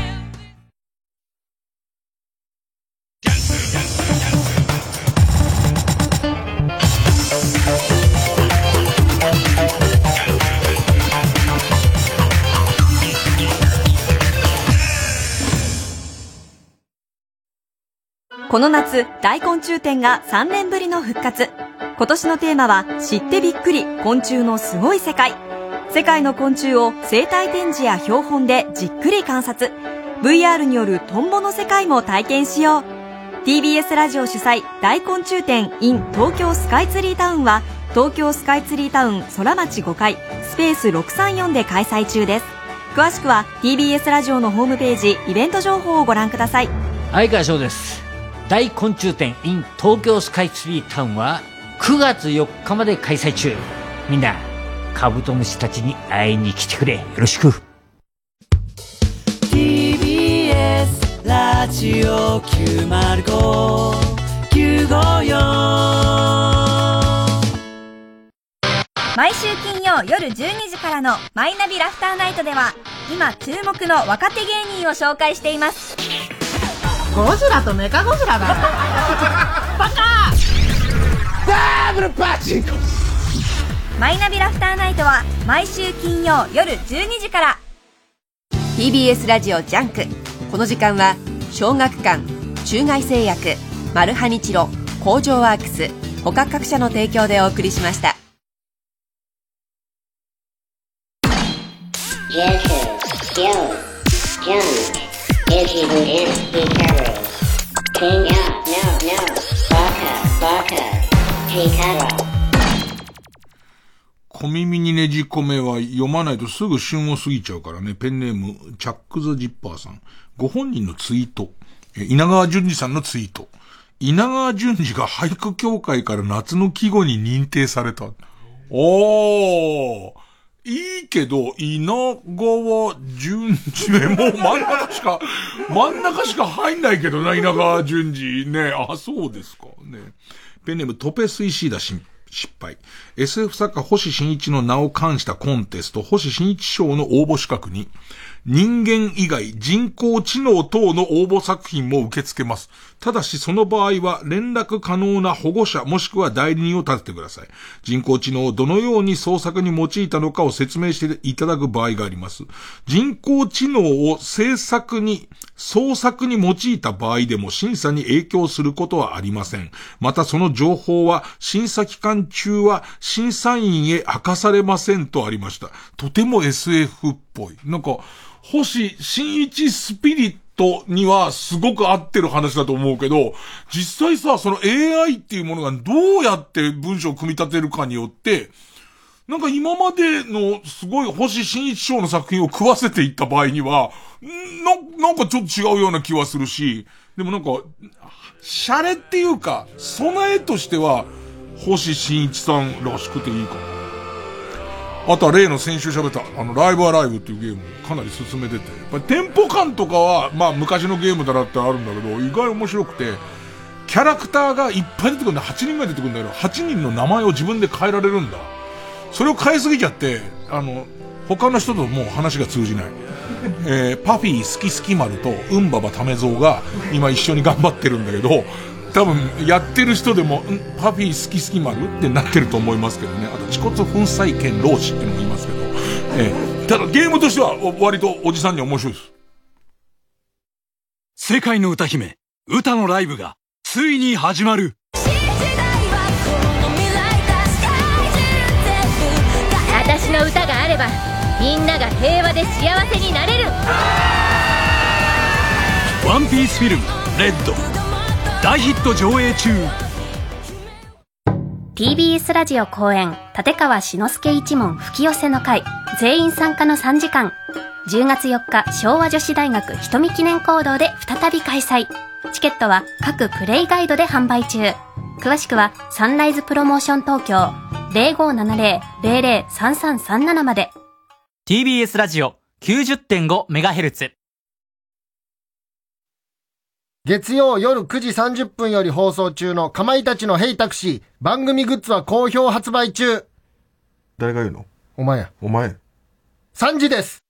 この夏、大昆虫展が3年ぶりの復活。今年のテーマは、知ってびっくり、昆虫のすごい世界。世界の昆虫を生態展示や標本でじっくり観察。VR によるトンボの世界も体験しよう。TBS ラジオ主催、大昆虫展 in 東京スカイツリータウンは、東京スカイツリータウン空町5階、スペース634で開催中です。詳しくは TBS ラジオのホームページ、イベント情報をご覧ください。相川翔です大昆虫展 in 東京スカイツリータウンは9月4日まで開催中。みんなカブトムシたちに会いに来てくれ。よろしく。TBS ラジオ905954毎週金曜夜12時からのマイナビラフターナイトでは今注目の若手芸人を紹介していますゴジラとメカゴジラだバカダブルパチンコマイナビラフターナイトは毎週金曜夜12時から TBS ラジオジャンクこの時間は小学館中外製薬マルハニチロ工場ワークス他各社の提供でお送りしました is even in Hikaru. 小耳にねじ込めは読まないとすぐ旬を過ぎちゃうからね。ペンネーム、チャック・ザ・ジッパーさん。ご本人のツイート。え稲川淳二さんのツイート。稲川淳二が俳句協会から夏の季語に認定された。おー。いいけど、稲川淳二ね、もう真ん中しか、真ん中しか入んないけどな、稲川淳二ね。あ、そうですか。ね。ペンネームトペスイシーダ失敗。SF 作家星新一の名を冠したコンテスト、星新一賞の応募資格に、人間以外人工知能等の応募作品も受け付けます。ただしその場合は連絡可能な保護者もしくは代理人を立ててください。人工知能をどのように創作に用いたのかを説明していただく場合があります。人工知能を制作に、創作に用いた場合でも審査に影響することはありません。またその情報は審査期間中は審査員へ明かされませんとありました。とても SF っぽい。なんか、星新一スピリットトにはすごく合ってる話だと思うけど、実際さ、その AI っていうものがどうやって文章を組み立てるかによって、なんか今までのすごい星新一賞の作品を食わせていった場合には、な、なんかちょっと違うような気はするし、でもなんか、シャレっていうか、備えとしては、星新一さんらしくていいかな。あとは例の先週喋った、あの、ライブアライブっていうゲームかなり進めてて、やっぱテンポ感とかは、まあ昔のゲームだなってあるんだけど、意外面白くて、キャラクターがいっぱい出てくるんだ、8人が出てくるんだけど、8人の名前を自分で変えられるんだ。それを変えすぎちゃって、あの、他の人ともう話が通じない。えー、パフィー好き好き丸と、うんばばためぞうが、今一緒に頑張ってるんだけど、多分、やってる人でも、んパフィー好き好き丸ってなってると思いますけどね。あと、恥骨粉砕剣老子っていうのも言いますけど。えー、ただゲームとしては、割とおじさんには面白いです。世界の歌姫、歌のライブが、ついに始まる。私の歌があればみんなが平和で幸せになれるワンピースフィルム、レッド。大ヒット上映中。TBS ラジオ公演立川志の輔一門吹き寄せの会全員参加の3時間10月4日昭和女子大学瞳記念講堂で再び開催チケットは各プレイガイドで販売中。詳しくはサンライズプロモーション東京0570-003337まで。TBS ラジオ 90.5MHz 月曜夜9時30分より放送中のかまいたちのヘイタクシー番組グッズは好評発売中。誰が言うの？お前や。お前。3時です